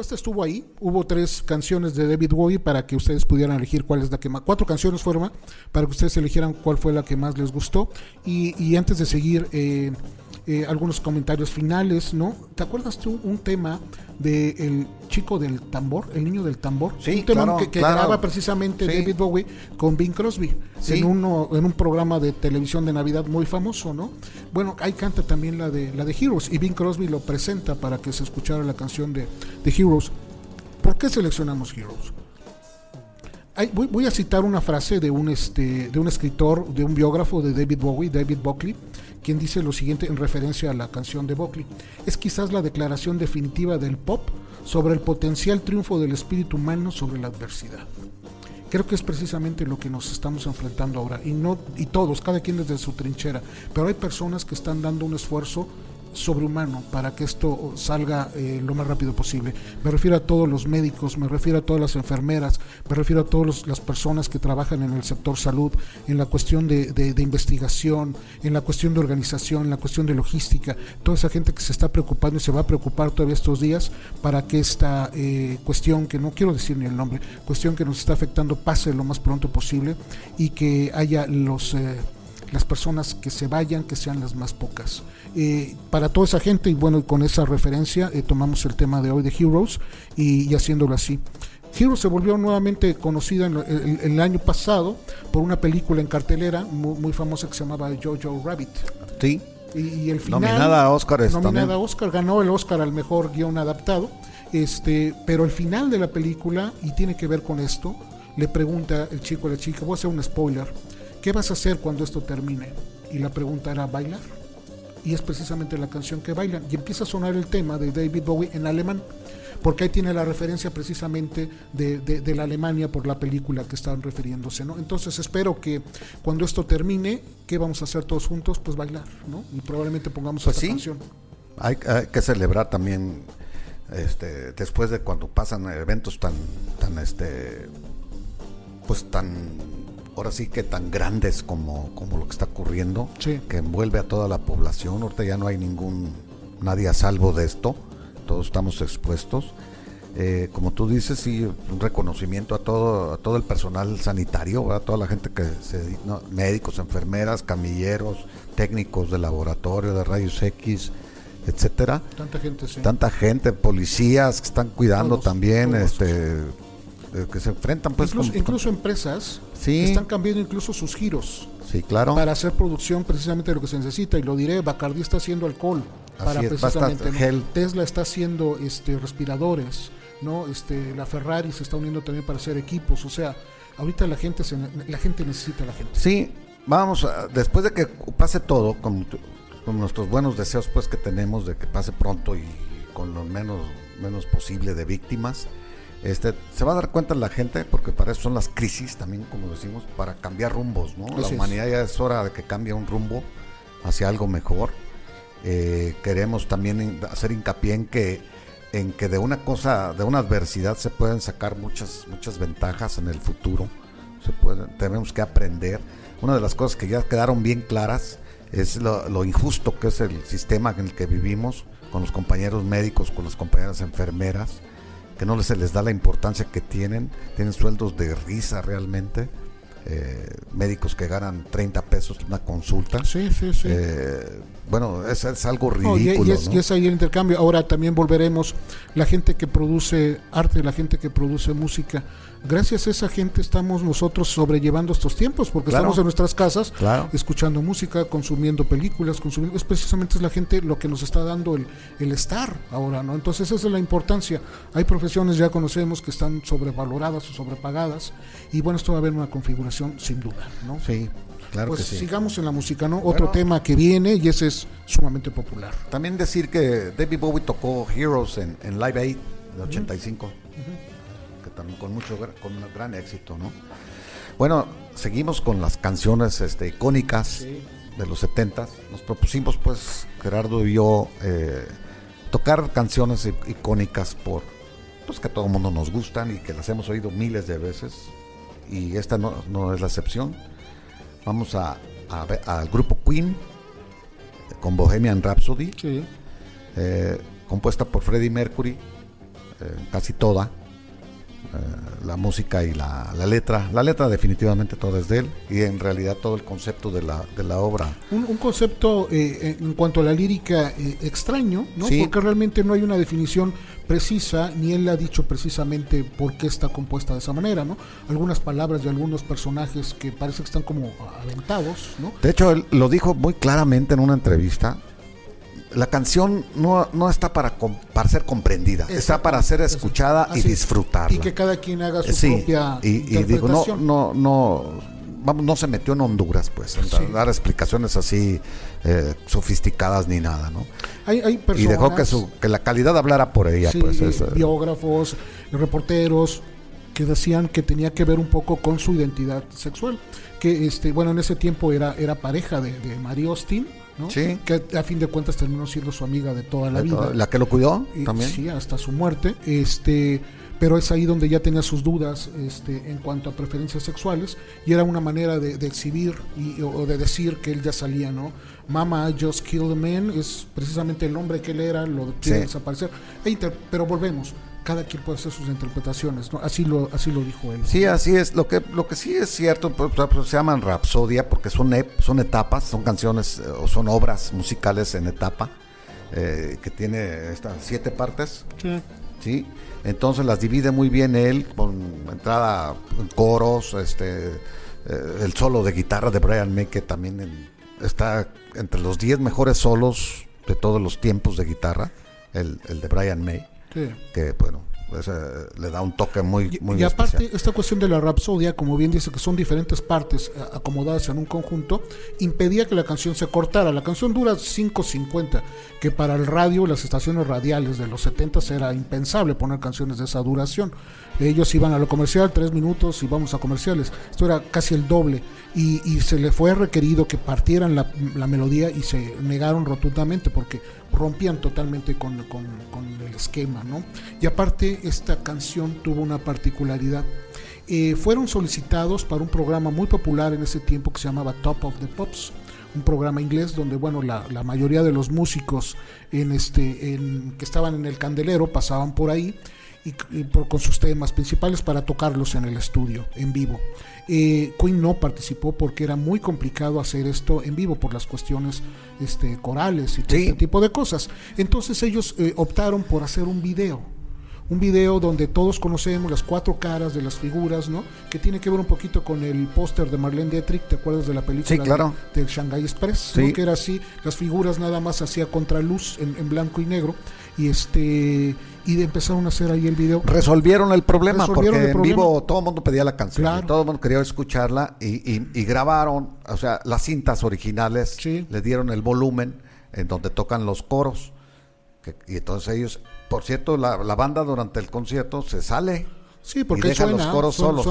Encuesta estuvo ahí, hubo tres canciones de David Bowie para que ustedes pudieran elegir cuál es la que más, cuatro canciones fueron para que ustedes eligieran cuál fue la que más les gustó. Y, y antes de seguir, eh, eh, algunos comentarios finales, ¿no? ¿Te acuerdas tú un tema del el chico del tambor, el niño del tambor? Sí, un tema claro, que, que claro. graba precisamente Sí. David Bowie con Bing Crosby Sí. en uno en un programa de televisión de Navidad muy famoso, ¿no? Bueno, ahí canta también la de la de Heroes y Bing Crosby lo presenta para que se escuchara la canción de, de Heroes. ¿Por qué seleccionamos Heroes? Voy, voy a citar una frase de un, este, de un escritor, de un biógrafo de David Bowie, David Buckley, quien dice lo siguiente en referencia a la canción de Buckley. Es quizás la declaración definitiva del pop sobre el potencial triunfo del espíritu humano sobre la adversidad. Creo que es precisamente lo que nos estamos enfrentando ahora y no y todos, cada quien desde su trinchera, pero hay personas que están dando un esfuerzo sobrehumano para que esto salga eh, lo más rápido posible. Me refiero a todos los médicos, me refiero a todas las enfermeras, me refiero a todas las personas que trabajan en el sector salud, en la cuestión de, de- investigación, en la cuestión de organización, en la cuestión de logística, toda esa gente que se está preocupando y se va a preocupar todavía estos días para que esta eh, cuestión, que no quiero decir ni el nombre, cuestión que nos está afectando pase lo más pronto posible y que haya los... eh, las personas que se vayan, que sean las más pocas. Eh, para toda esa gente, y bueno, con esa referencia, eh, tomamos el tema de hoy de Heroes y, y haciéndolo así. Heroes se volvió nuevamente conocida en el, el año pasado por una película en cartelera muy, muy famosa que se llamaba Jojo Rabbit. Sí. Y, y el final, Nominada a Óscares nominada también. a Oscar, ganó el Oscar al mejor guion adaptado. Este, pero el final de la película, y tiene que ver con esto, le pregunta el chico a la chica, voy a hacer un spoiler, ¿qué vas a hacer cuando esto termine? Y la pregunta era bailar. Y es precisamente la canción que bailan. Y empieza a sonar el tema de David Bowie en alemán, porque ahí tiene la referencia precisamente de, de- de la Alemania por la película que están refiriéndose. ¿no? Entonces espero que cuando esto termine, ¿qué vamos a hacer todos juntos? Pues bailar, ¿no? Y probablemente pongamos Pues esta sí. canción. Hay, hay que celebrar también este después de cuando pasan eventos tan tan este pues tan ahora sí que tan grandes como, como lo que está ocurriendo Sí. que envuelve a toda la población ahorita ya no hay ningún nadie a salvo de esto todos estamos expuestos Eh, como tú dices sí un reconocimiento a todo a todo el personal sanitario a toda la gente que se no, médicos enfermeras camilleros técnicos de laboratorio de rayos X etcétera Tanta gente, sí. tanta gente, policías que están cuidando Todos, también, todos. este, que se enfrentan pues incluso, con- incluso empresas Sí. están cambiando incluso sus giros sí, claro, para hacer producción precisamente de lo que se necesita y lo diré, Bacardi está haciendo alcohol para es, precisamente basta ¿no? gel. Tesla está haciendo este respiradores, no, este la Ferrari se está uniendo también para hacer equipos, o sea, ahorita la gente se, la gente necesita a la gente. sí, vamos, a- después de que pase todo, con, con nuestros buenos deseos pues que tenemos de que pase pronto y con lo menos, menos posible de víctimas, este, se va a dar cuenta la gente, porque para eso son las crisis también, como decimos, para cambiar rumbos, ¿no? la Así es. humanidad ya es hora de que cambie un rumbo hacia algo mejor. Eh, queremos también hacer hincapié en que en que de una cosa, de una adversidad se pueden sacar muchas muchas ventajas en el futuro. Se pueden, tenemos que aprender. Una de las cosas que ya quedaron bien claras es lo, lo injusto que es el sistema en el que vivimos con los compañeros médicos, con las compañeras enfermeras, que no se les da la importancia que tienen, tienen sueldos de risa realmente, eh, médicos que ganan 30 pesos una consulta. Sí, sí, sí. Eh, bueno, es, es algo No, ridículo. y, es, ¿no? y es ahí el intercambio. Ahora también volveremos la gente que produce arte, la gente que produce música. Gracias a esa gente estamos nosotros sobrellevando estos tiempos, porque Claro. estamos en nuestras casas Claro. escuchando música, consumiendo películas, consumiendo. Es precisamente es la gente lo que nos está dando el, el estar ahora, ¿no? Entonces esa es la importancia. Hay profesiones ya conocemos que están sobrevaloradas o sobrepagadas, y bueno, esto va a haber una configuración sin duda, ¿no? Sí, claro pues que sí. sigamos en la música, ¿no? Otro tema que viene y ese es sumamente popular. También decir que David Bowie tocó Heroes en, en Live Aid de 85, que también con mucho con un gran éxito, ¿no? Bueno, seguimos con las canciones este, icónicas de los 70 Nos propusimos, pues, Gerardo y yo, eh, tocar canciones icónicas por pues que a todo el mundo nos gustan y que las hemos oído miles de veces. Y esta no, no es la excepción. Vamos a, a ver al grupo Queen con Bohemian Rhapsody Sí. eh, compuesta por Freddie Mercury, casi toda. Eh, la música y la, letra. La letra definitivamente toda es de él y en realidad todo el concepto de la, de la obra. Un, concepto eh, en cuanto a la lírica eh, extraño, ¿no? porque realmente no hay una definición precisa, ni él ha dicho precisamente por qué está compuesta de esa manera, ¿no? Algunas palabras de algunos personajes que parece que están como aventados, ¿no? De hecho, él lo dijo muy claramente en una entrevista, la canción no, no está para, para ser comprendida, está para ser escuchada y disfrutada. Y que cada quien haga su propia y, y digo, no, no, no, vamos, no se metió en Honduras, pues, en dar explicaciones así eh, sofisticadas ni nada, ¿no? Hay, hay y dejó que, su, que la calidad hablara por ella, pues. Eh, biógrafos, reporteros, que decían que tenía que ver un poco con su identidad sexual. Que, este, bueno, en ese tiempo era, era pareja de, de Mary Austin que a fin de cuentas terminó siendo su amiga de toda la vida. ¿La que lo cuidó también? Sí, hasta su muerte. Este, pero es ahí donde ya tenía sus dudas este, en cuanto a preferencias sexuales y era una manera de, exhibir y, o de decir que él ya salía, ¿no? Mama, I just killed a man es precisamente el nombre que él era, lo quiere desaparecer. E pero volvemos cada quien puede hacer sus interpretaciones, ¿no? Así lo, así lo dijo él. Sí, así es. Lo que, lo que sí es cierto, pues, se llaman rapsodia porque son, son etapas, son canciones eh, o son obras musicales en etapa, eh, que tiene estas siete partes. Sí. sí. Entonces las divide muy bien él, con entrada en coros, este, eh, el solo de guitarra de Brian May, que también está entre los diez mejores solos de todos los tiempos de guitarra, el, el de Brian May que bueno, pues, eh, le da un toque muy, muy y, aparte esta cuestión de la rapsodia como bien dice que son diferentes partes eh, acomodadas en un conjunto impedía que la canción se cortara. La canción dura 5.50 que para el radio las estaciones radiales de los 70 era impensable poner canciones de esa duración. Ellos iban a lo comercial tres minutos y vamos a comerciales. Esto era casi el doble y, y se le fue requerido que partieran la, la melodía y se negaron rotundamente porque rompían totalmente con, el esquema, ¿no? Y aparte, esta canción tuvo una particularidad. Eh, fueron solicitados para un programa muy popular en ese tiempo que se llamaba Top of the Pops, un programa inglés donde bueno la, mayoría de los músicos en este en, que estaban en el candelero pasaban por ahí y, con sus temas principales para tocarlos en el estudio en vivo eh, Queen no participó porque era muy complicado hacer esto en vivo por las cuestiones este, corales y todo este tipo de cosas. Entonces ellos eh, optaron por hacer un video un video donde todos conocemos las cuatro caras de las figuras, ¿no? Que tiene que ver un poquito con el póster de Marlene Dietrich, ¿te acuerdas de la película sí, claro. de, Shanghai Express? Sí. Que era así, las figuras nada más hacía contraluz en, en blanco y negro y este y empezaron a hacer ahí el video. Resolvieron el problema porque en vivo todo el mundo pedía la canción, todo el mundo quería escucharla y, grabaron, o sea, las cintas originales, le dieron el volumen en donde tocan los coros. y entonces ellos, por cierto, la, banda durante el concierto se sale. Sí, porque y deja los coros solos.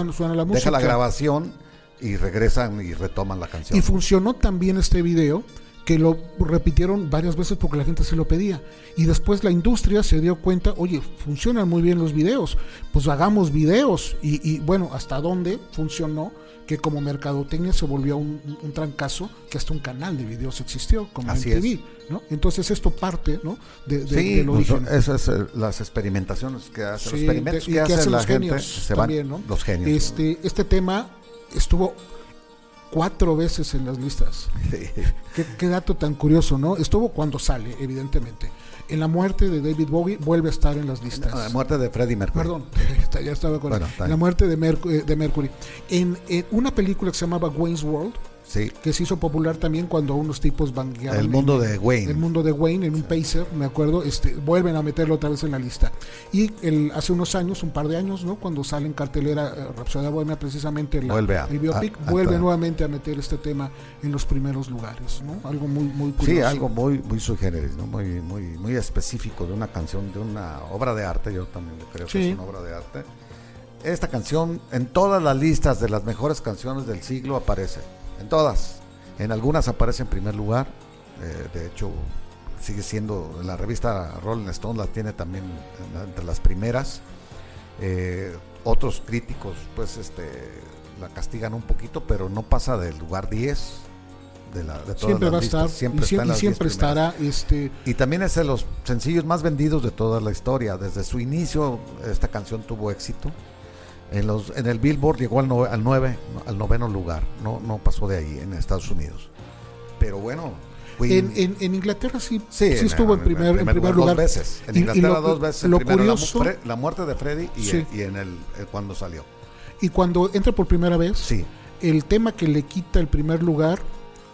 Deja la grabación y regresan y retoman la canción. Y funcionó también este video que lo repitieron varias veces porque la gente se lo pedía. Y después la industria se dio cuenta, oye, funcionan muy bien los videos, pues hagamos videos. Y, bueno, hasta dónde funcionó que como mercadotecnia se volvió un, un, trancazo, que hasta un canal de videos existió, como Así MTV, ¿no? Entonces esto parte, ¿no? De, de, sí, pues, esas eh, las experimentaciones que hacen, los experimentos que, hacen, la gente, se van, los genios. Este, este tema estuvo cuatro veces en las listas. qué, dato tan curioso, ¿no? Estuvo cuando sale, evidentemente. En la muerte de David Bowie vuelve a estar en las listas. la muerte de Freddie Mercury. Perdón, ya estaba con la muerte de, de Mercury. En, en, una película que se llamaba Wayne's World, que se hizo popular también cuando unos tipos van El mundo de Wayne. El mundo de Wayne en un pacer, me acuerdo, este, vuelven a meterlo otra vez en la lista. Y el, hace unos años, un par de años, ¿no? Cuando sale en cartelera eh, Rapsodia Bohemia, precisamente la, vuelve el biopic, vuelve nuevamente a meter este tema en los primeros lugares, ¿no? Algo muy, muy curioso. Sí, algo muy, muy ¿no? Muy, muy, muy específico de una canción, de una obra de arte, yo también creo que es una obra de arte. Esta canción en todas las listas de las mejores canciones del siglo aparece en todas. En algunas aparece en primer lugar. Eh, de hecho, sigue siendo, la revista Rolling Stone la tiene también entre las primeras. Eh, otros críticos, pues, este, la castigan un poquito, pero no pasa del lugar 10. de, la, de todas siempre las va a estar siempre y siempre, en y las siempre 10 primeras. estará este Y también es de los sencillos más vendidos de toda la historia. Desde su inicio, esta canción tuvo éxito. En, los, en el Billboard llegó al, no- al, nueve- al noveno lugar. No, no pasó de ahí en Estados Unidos. Pero bueno, en, en, en Inglaterra sí, sí, sí estuvo en primer, en primer lugar. Dos veces. En Y- y Inglaterra lo- dos veces. Lo primero, la curioso- Fre- la, muerte de Freddy y, Sí. y en el, el cuando salió. Y cuando entra por primera vez, Sí. el tema que le quita el primer lugar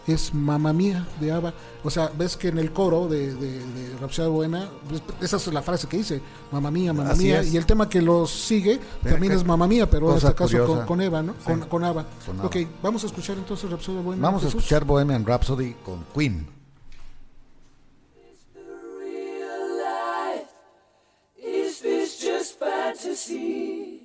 es Mamma Mía de ABBA. O sea, ves que en el coro de, de, de Rhapsody Buena, pues, esa es la frase que dice, Mamma Mía, Así Mía. es. Y el tema que los sigue también es Mamma Mía, pero en este caso con, Eva, ¿no? Sí. Con, con ABBA. Con ABBA. Ok, vamos a escuchar entonces Rhapsody Buena. Vamos a escuchar Bohemian Rhapsody con Queen. Is this just fantasy?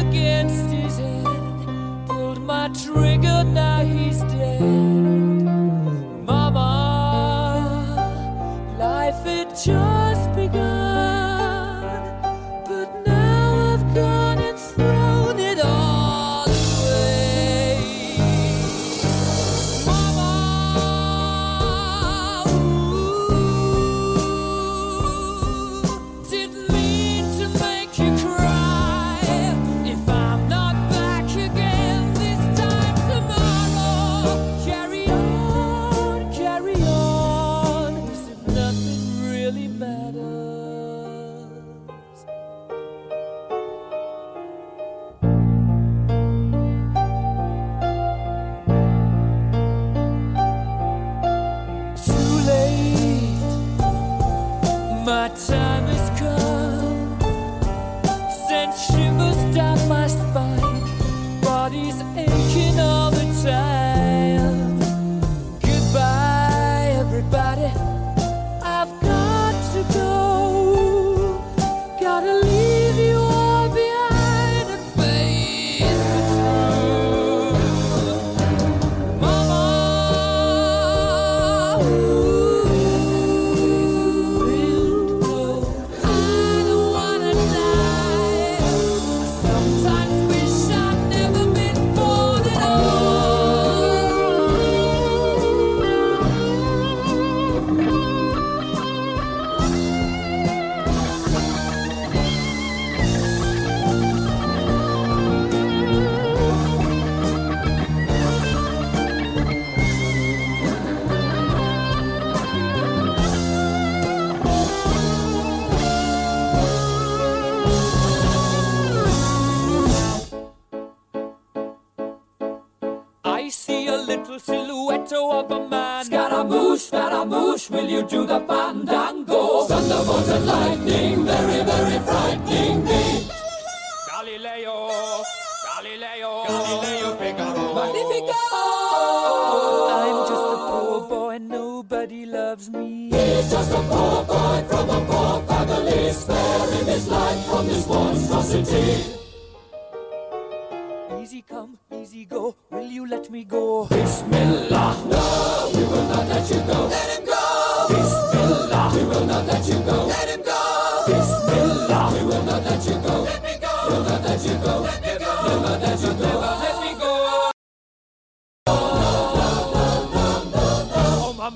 trigger, now he's dead. Will you do the fandango? Thunderbolt and lightning, very, very frightening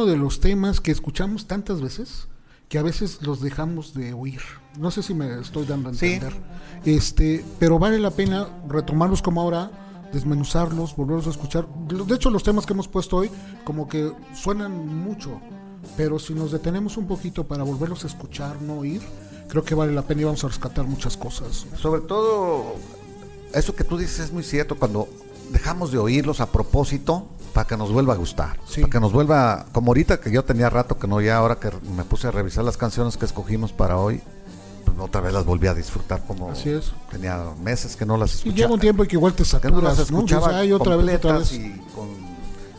Uno de los temas que escuchamos tantas veces que a veces los dejamos de oír. No sé si me estoy dando a Sí. entender. Este, pero vale la pena retomarlos como ahora, desmenuzarlos, volverlos a escuchar. De hecho, los temas que hemos puesto hoy como que suenan mucho, pero si nos detenemos un poquito para volverlos a escuchar, no oír, creo que vale la pena y vamos a rescatar muchas cosas. Sobre todo, eso que tú dices es muy cierto, cuando dejamos de oírlos a propósito para que nos vuelva a gustar, Sí. para que nos vuelva, como ahorita que yo tenía rato que no, ya ahora que me puse a revisar las canciones que escogimos para hoy, pues otra vez las volví a disfrutar como Así es. tenía meses que no las Y escuchaba. llega un tiempo en que igual te que no las saturas, ¿no? escuchaba "Ay, otra vez, otra vez. y con,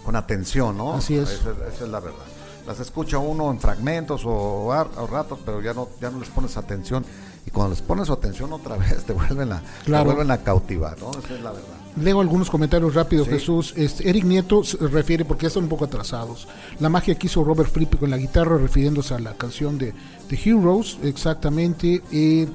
con atención, ¿no? Así es. Esa, esa es la verdad. Las escucha uno en fragmentos o, o ratos, pero ya no, ya no les pones atención. Y cuando les pones su atención otra vez, te vuelven a, te Claro. vuelven a cautivar, ¿no? Esa es la verdad. Leo algunos comentarios rápidos, Sí. Jesús. Este, Eric Nieto se refiere, porque ya están un poco atrasados. La magia que hizo Robert Fripp con la guitarra, refiriéndose a la canción de, de Heroes, exactamente. Eh,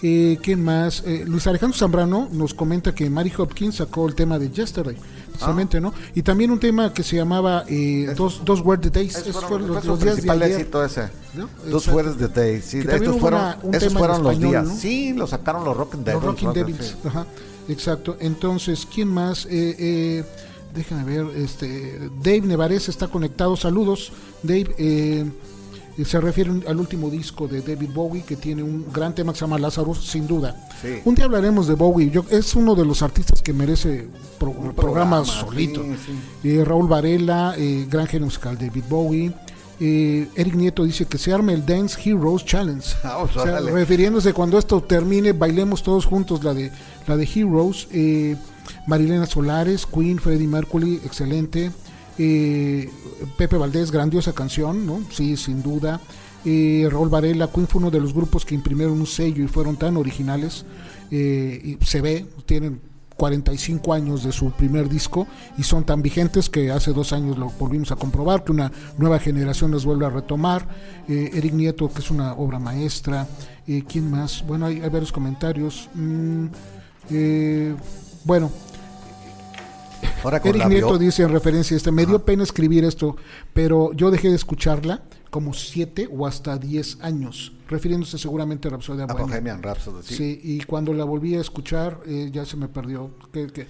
eh, ¿Quién más? Eh, Luis Alejandro Zambrano nos comenta que Mary Hopkins sacó el tema de Yesterday, precisamente, ¿no? Y también un tema que se llamaba eh, dos, dos Were the Days. Esos fueron, los, los días de ayer. ese. ¿no? Dos. Were the Day. Sí, Que también estos hubo fueron, una- un esos tema fueron los días. ¿no? Sí, lo sacaron los Rock and Devils. Los Rocking ¿no? Devils. Ajá, exacto. Entonces, ¿quién más? Eh, eh, déjame ver. Este, Dave Nevares está conectado. Saludos, Dave. Eh, se refiere al último disco de David Bowie que tiene un gran tema que se llama Lazarus, sin duda. Sí. Un día hablaremos de Bowie. Yo, es uno de los artistas que merece pro- Un programa, programa, solito. sí, sí. Eh, Raúl Varela, eh, gran genio musical David Bowie. Eh, Eric Nieto dice que se arme el Dance Heroes Challenge. O sea, órale. refiriéndose cuando esto termine, bailemos todos juntos la de la de Heroes. Eh, Marilena Solares, Queen, Freddie Mercury, excelente. Eh, Pepe Valdés, grandiosa canción, ¿no? Sí, sin duda. Eh, Raúl Varela, Queen fue uno de los grupos que imprimieron un sello y fueron tan originales. Eh, y se ve, tienen 45 años de su primer disco y son tan vigentes que hace dos años lo volvimos a comprobar, que una nueva generación los vuelve a retomar. Eh, Eric Nieto, que es una obra maestra. Eh, ¿Quién más? Bueno, hay, hay varios comentarios. Mm, eh, bueno, Ahora Eric Nieto bio- dice en referencia a este, me dio pena escribir esto, pero yo dejé de escucharla como siete o hasta diez años, refiriéndose seguramente a Rapsodia a Bohemia. Bohemian Rhapsody. Sí. Sí, y cuando la volví a escuchar eh, ya se me perdió. Que, que,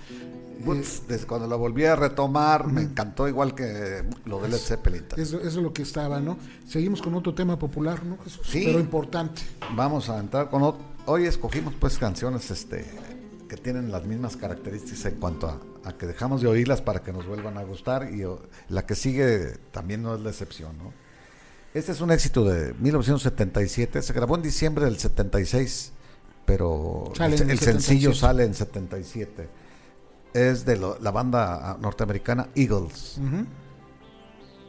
Putz, desde cuando la volví a retomar, me encantó igual que lo de Led Zeppelin. eso, eso es lo que estaba, ¿no? Seguimos con otro tema popular, ¿no, Jesús? Sí. Pero importante. Vamos a entrar con otro. Hoy escogimos pues canciones este que tienen las mismas características en cuanto a, a que dejamos de oírlas para que nos vuelvan a gustar y la que sigue también no es la excepción, ¿no? Este es un éxito de 1977, se grabó en diciembre del 76, pero el, el el sencillo 77. sale en 77. Es de lo- la banda norteamericana Eagles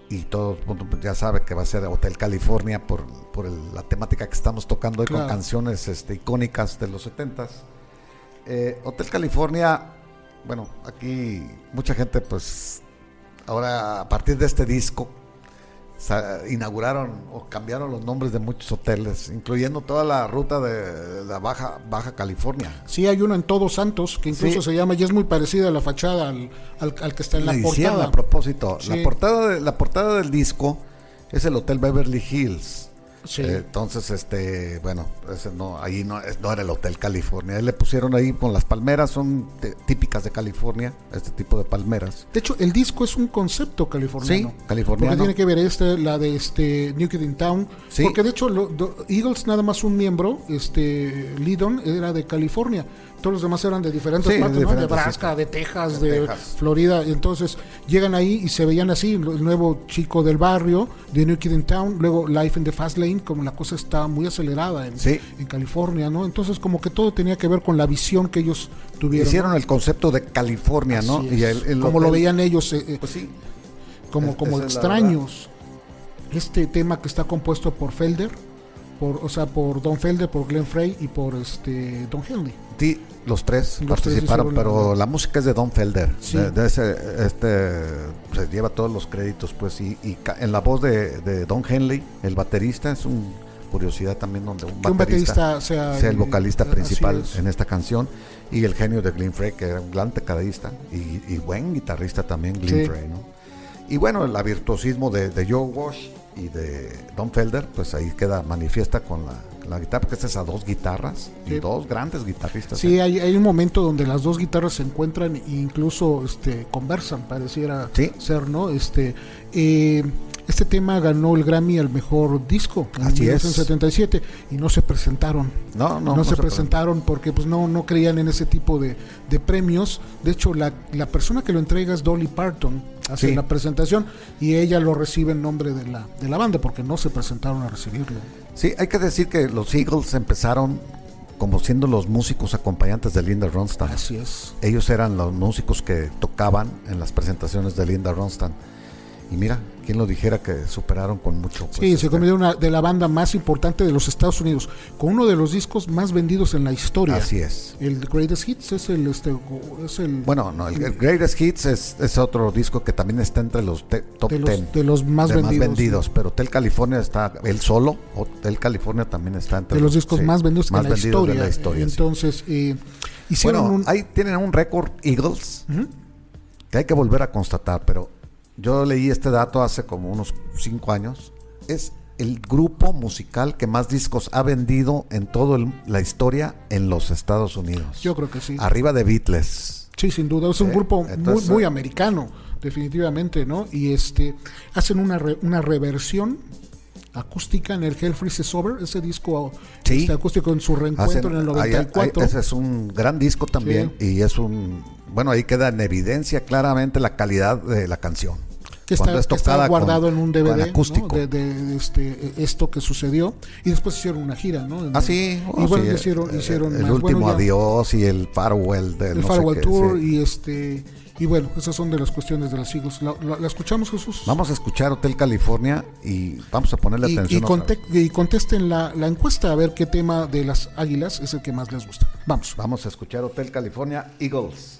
y todo el mundo ya sabe que va a ser Hotel California por, por el- la temática que estamos tocando hoy Claro. con canciones este, icónicas de los 70s. Eh, Hotel California, bueno, aquí mucha gente pues ahora a partir de este disco inauguraron o cambiaron los nombres de muchos hoteles, incluyendo toda la ruta de la Baja, Baja California. Sí, hay uno en Todos Santos que incluso Sí. se llama y es muy parecida a la fachada al, al- al que está en la portada. a propósito. Sí. La, portada de- la portada del disco es el Hotel Beverly Hills. Sí. Entonces, este, bueno, ese no, ahí no, no era el Hotel California. Ahí le pusieron ahí con las palmeras, son típicas de California, este tipo de palmeras. De hecho, el disco es un concepto californiano. Sí, californiano. Porque tiene que ver este, la de este New Kid in Town. Sí. Porque de hecho, lo- Eagles nada más un miembro, este Lydon, era de California. Todos los demás eran de diferentes Sí, de partes, ¿no? De diferentes Nebraska, de Texas, De de, Texas. Florida. Entonces llegan ahí y se veían así, el nuevo chico del barrio, de New Kid in Town. Luego Life in the Fast Lane, como la cosa está muy acelerada en, Sí. en California, ¿no? Entonces como que todo tenía que ver con la visión que ellos tuvieron. Hicieron ¿no? el concepto de California, ¿no? Así Y es. el- el como lo veían ellos. eh, eh, Pues sí. como, Es- extraños. Este tema que está compuesto por Felder, por, o sea, por Don Felder, por Glenn Frey y por este Don Henley. Sí, los tres Los participaron, pero la- música es de Don Felder. Sí. De, de ese, este, se lleva todos los créditos, pues, y, en la voz de, de Don Henley, el baterista, es un curiosidad también donde un baterista, sea, sea el vocalista principal es. en esta canción, y el genio de Glenn Frey, que era un gran tecladista y, y buen guitarrista también, Glenn Sí. Frey, ¿no? Y bueno, el virtuosismo de, de Joe Walsh y de Don Felder, pues ahí queda manifiesta con la, la guitarra, porque es a dos guitarras y dos grandes guitarristas. Sí, ¿eh? hay, hay un momento donde las dos guitarras se encuentran e incluso este, conversan, pareciera Sí. ser, ¿no? Este, eh, este tema ganó el Grammy al mejor disco en Así es. 1977 y no se presentaron. No, no, No, no se se presentaron porque pues no, no creían en ese tipo de, de premios. De hecho, la, la persona que lo entrega es Dolly Parton, hace Sí. la presentación y ella lo recibe en nombre de la, de la banda porque no se presentaron a recibirlo. Sí, hay que decir que los Eagles empezaron como siendo los músicos acompañantes de Linda Ronstadt. Así es. Ellos eran los músicos que tocaban en las presentaciones de Linda Ronstadt. Y mira, quién lo dijera que superaron con mucho. pues, Sí, se este, convirtió una de la banda más importante de los Estados Unidos, con uno de los discos más vendidos en la historia. Así es. El Greatest Hits es el este es el Bueno, no, el, el Greatest Hits es, es otro disco que también está entre los te- top de los, 10 de los más de vendidos. pero Hotel California está, el solo, Hotel California también está entre de los discos sí, más vendidos más en la vendidos historia. de la historia. sí. Entonces, eh, hicieron Bueno, un ahí tienen un récord Eagles que hay que volver a constatar, pero yo leí este dato hace como unos cinco años. Es el grupo musical que más discos ha vendido en toda la historia en los Estados Unidos. yo creo que sí. Arriba de Beatles. Sí, sin duda, es un grupo entonces, muy, muy americano, definitivamente, ¿no? Y este hacen una, re- una reversión acústica en el Hell Freezes Over, ese disco Sí. este acústico en su reencuentro Hacen- en el ahí- ahí- 94. ese es un gran disco también y es un bueno ahí queda en evidencia claramente la calidad de la canción que está, Cuando es que está tocada guardado con- en un DVD ¿no? acústico. de, de este esto que sucedió y después hicieron una gira no En Ah, el- sí. y oh, bueno sí, hicieron, eh, hicieron el más. último Bueno, ya adiós y el farewell del el no sé Farewell qué, Tour sí. y este y bueno esas son de las cuestiones de las siglos la, la- la escuchamos Jesús Vamos a escuchar Hotel California y vamos a ponerle y, atención. y conte- y contesten la, la encuesta a ver qué tema de las águilas es el que más les gusta vamos Vamos a escuchar Hotel California Eagles.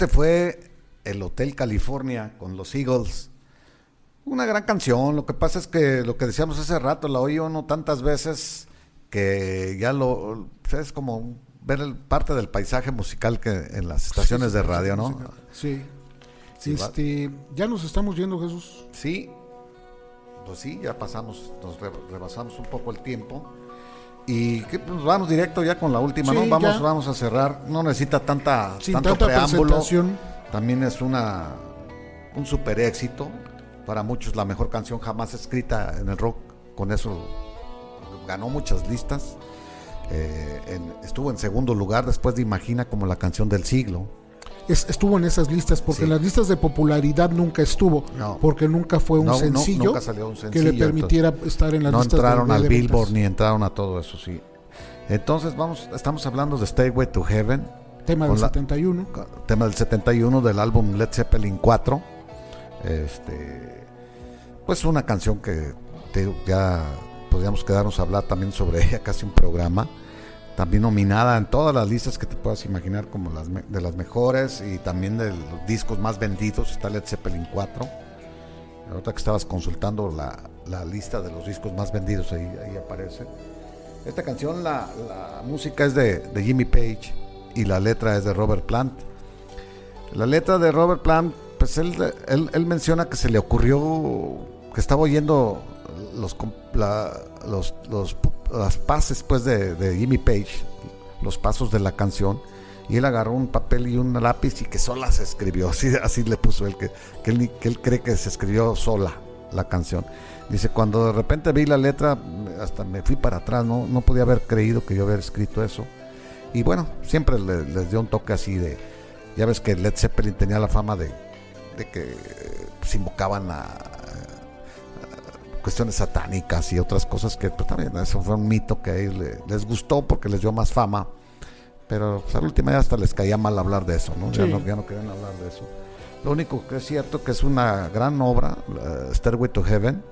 Este fue el Hotel California con los Eagles. Una gran canción. Lo que pasa es que lo que decíamos hace rato, la oí uno tantas veces que ya lo es como ver el, parte del paisaje musical que en las estaciones de radio, ¿no? Sí. Sí, este, ya nos estamos yendo, Jesús. Sí, pues sí, ya pasamos, nos re- rebasamos un poco el tiempo. Y que, pues, vamos directo ya con la última, Sí, ¿no? Vamos, ya. vamos a cerrar. No necesita tanta, Sin tanto tanta preámbulo. También es una un super éxito. Para muchos la mejor canción jamás escrita en el rock. Con eso ganó muchas listas. Eh, en- estuvo en segundo lugar después de Imagina como la canción del siglo. Es- estuvo en esas listas, porque Sí. en las listas de popularidad nunca estuvo, No. porque nunca fue un No, no, sencillo, nunca salió un que sencillo, le permitiera estar en las no listas de- entraron de, al de Billboard ventas. ni entraron a todo eso, sí. Entonces vamos, estamos hablando de Stairway to Heaven, Tema del la- 71. tema del 71 del álbum Led Zeppelin 4. Este, pues una canción que te ya podríamos quedarnos a hablar también sobre ella, casi un programa. También nominada en todas las listas que te puedas imaginar como las de las mejores y también de los discos más vendidos. Está Led Zeppelin 4. Ahorita que estabas consultando la, la lista de los discos más vendidos, ahí, aparece. Esta canción, la, la música es de, Jimmy Page y la letra es de Robert Plant. La letra de Robert Plant, pues él, él, menciona que se le ocurrió que estaba oyendo los, la- los, los, las pases pues, de, de Jimmy Page, los pasos de la canción, y él agarró un papel y un lápiz y que sola se escribió, así, así le puso él, que, que, él, cree que se escribió sola la canción. Dice, cuando de repente vi la letra, hasta me fui para atrás, no, no podía haber creído que yo hubiera escrito eso. Y bueno, siempre le- les dio un toque así de, ya ves que Led Zeppelin tenía la fama de, de que pues, invocaban a- cuestiones satánicas y otras cosas que pues, también eso fue un mito que a ellos le- les gustó porque les dio más fama. Pero pues, a la última ya hasta les caía mal hablar de eso, ¿no? Ya, no ya no querían hablar de eso. Lo único que es cierto que es una gran obra, la Stairway to Heaven,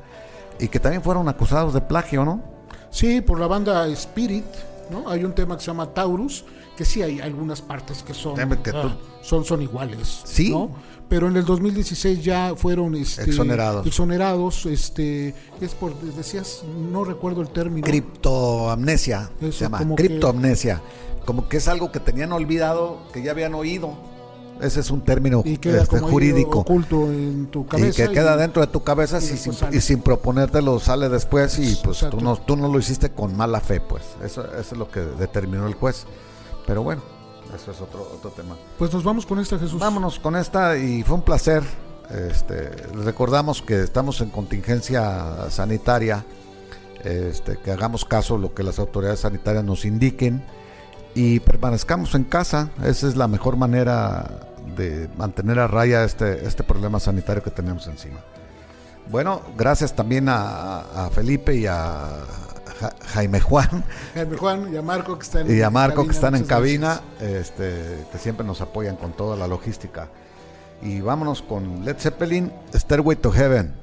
y que también fueron acusados de plagio, ¿no? Sí, por la banda Spirit, ¿no? Hay un tema que se llama Taurus, que sí hay algunas partes que son que ah, son, son iguales. Sí. ¿no? Pero en el 2016 ya fueron este, Exonerados. exonerados, este, es por, decías, no recuerdo el término. Criptoamnesia, Eso, se llama, como que- criptoamnesia. Como que es algo que tenían olvidado, que ya habían oído. Ese es un término y queda este, como jurídico. oculto en tu cabeza. y que queda dentro de tu cabeza y sin, y sin proponértelo sale después y pues Exacto. tú no, tú no lo hiciste con mala fe, pues. Eso, eso es lo que determinó el juez. Pero bueno, eso es otro, otro tema. Pues nos vamos con esta, Jesús. Vámonos con esta y fue un placer. Este, recordamos que estamos en contingencia sanitaria, este, que hagamos caso a lo que las autoridades sanitarias nos indiquen y permanezcamos en casa. Esa es la mejor manera de mantener a raya este, este problema sanitario que tenemos encima. Bueno, gracias también a, a Felipe y a Ja- Jaime Juan Jaime Juan y a Marco que están y a Marco que están en cabina, este, que siempre nos apoyan con toda la logística. Y vámonos con Led Zeppelin, Stairway to Heaven.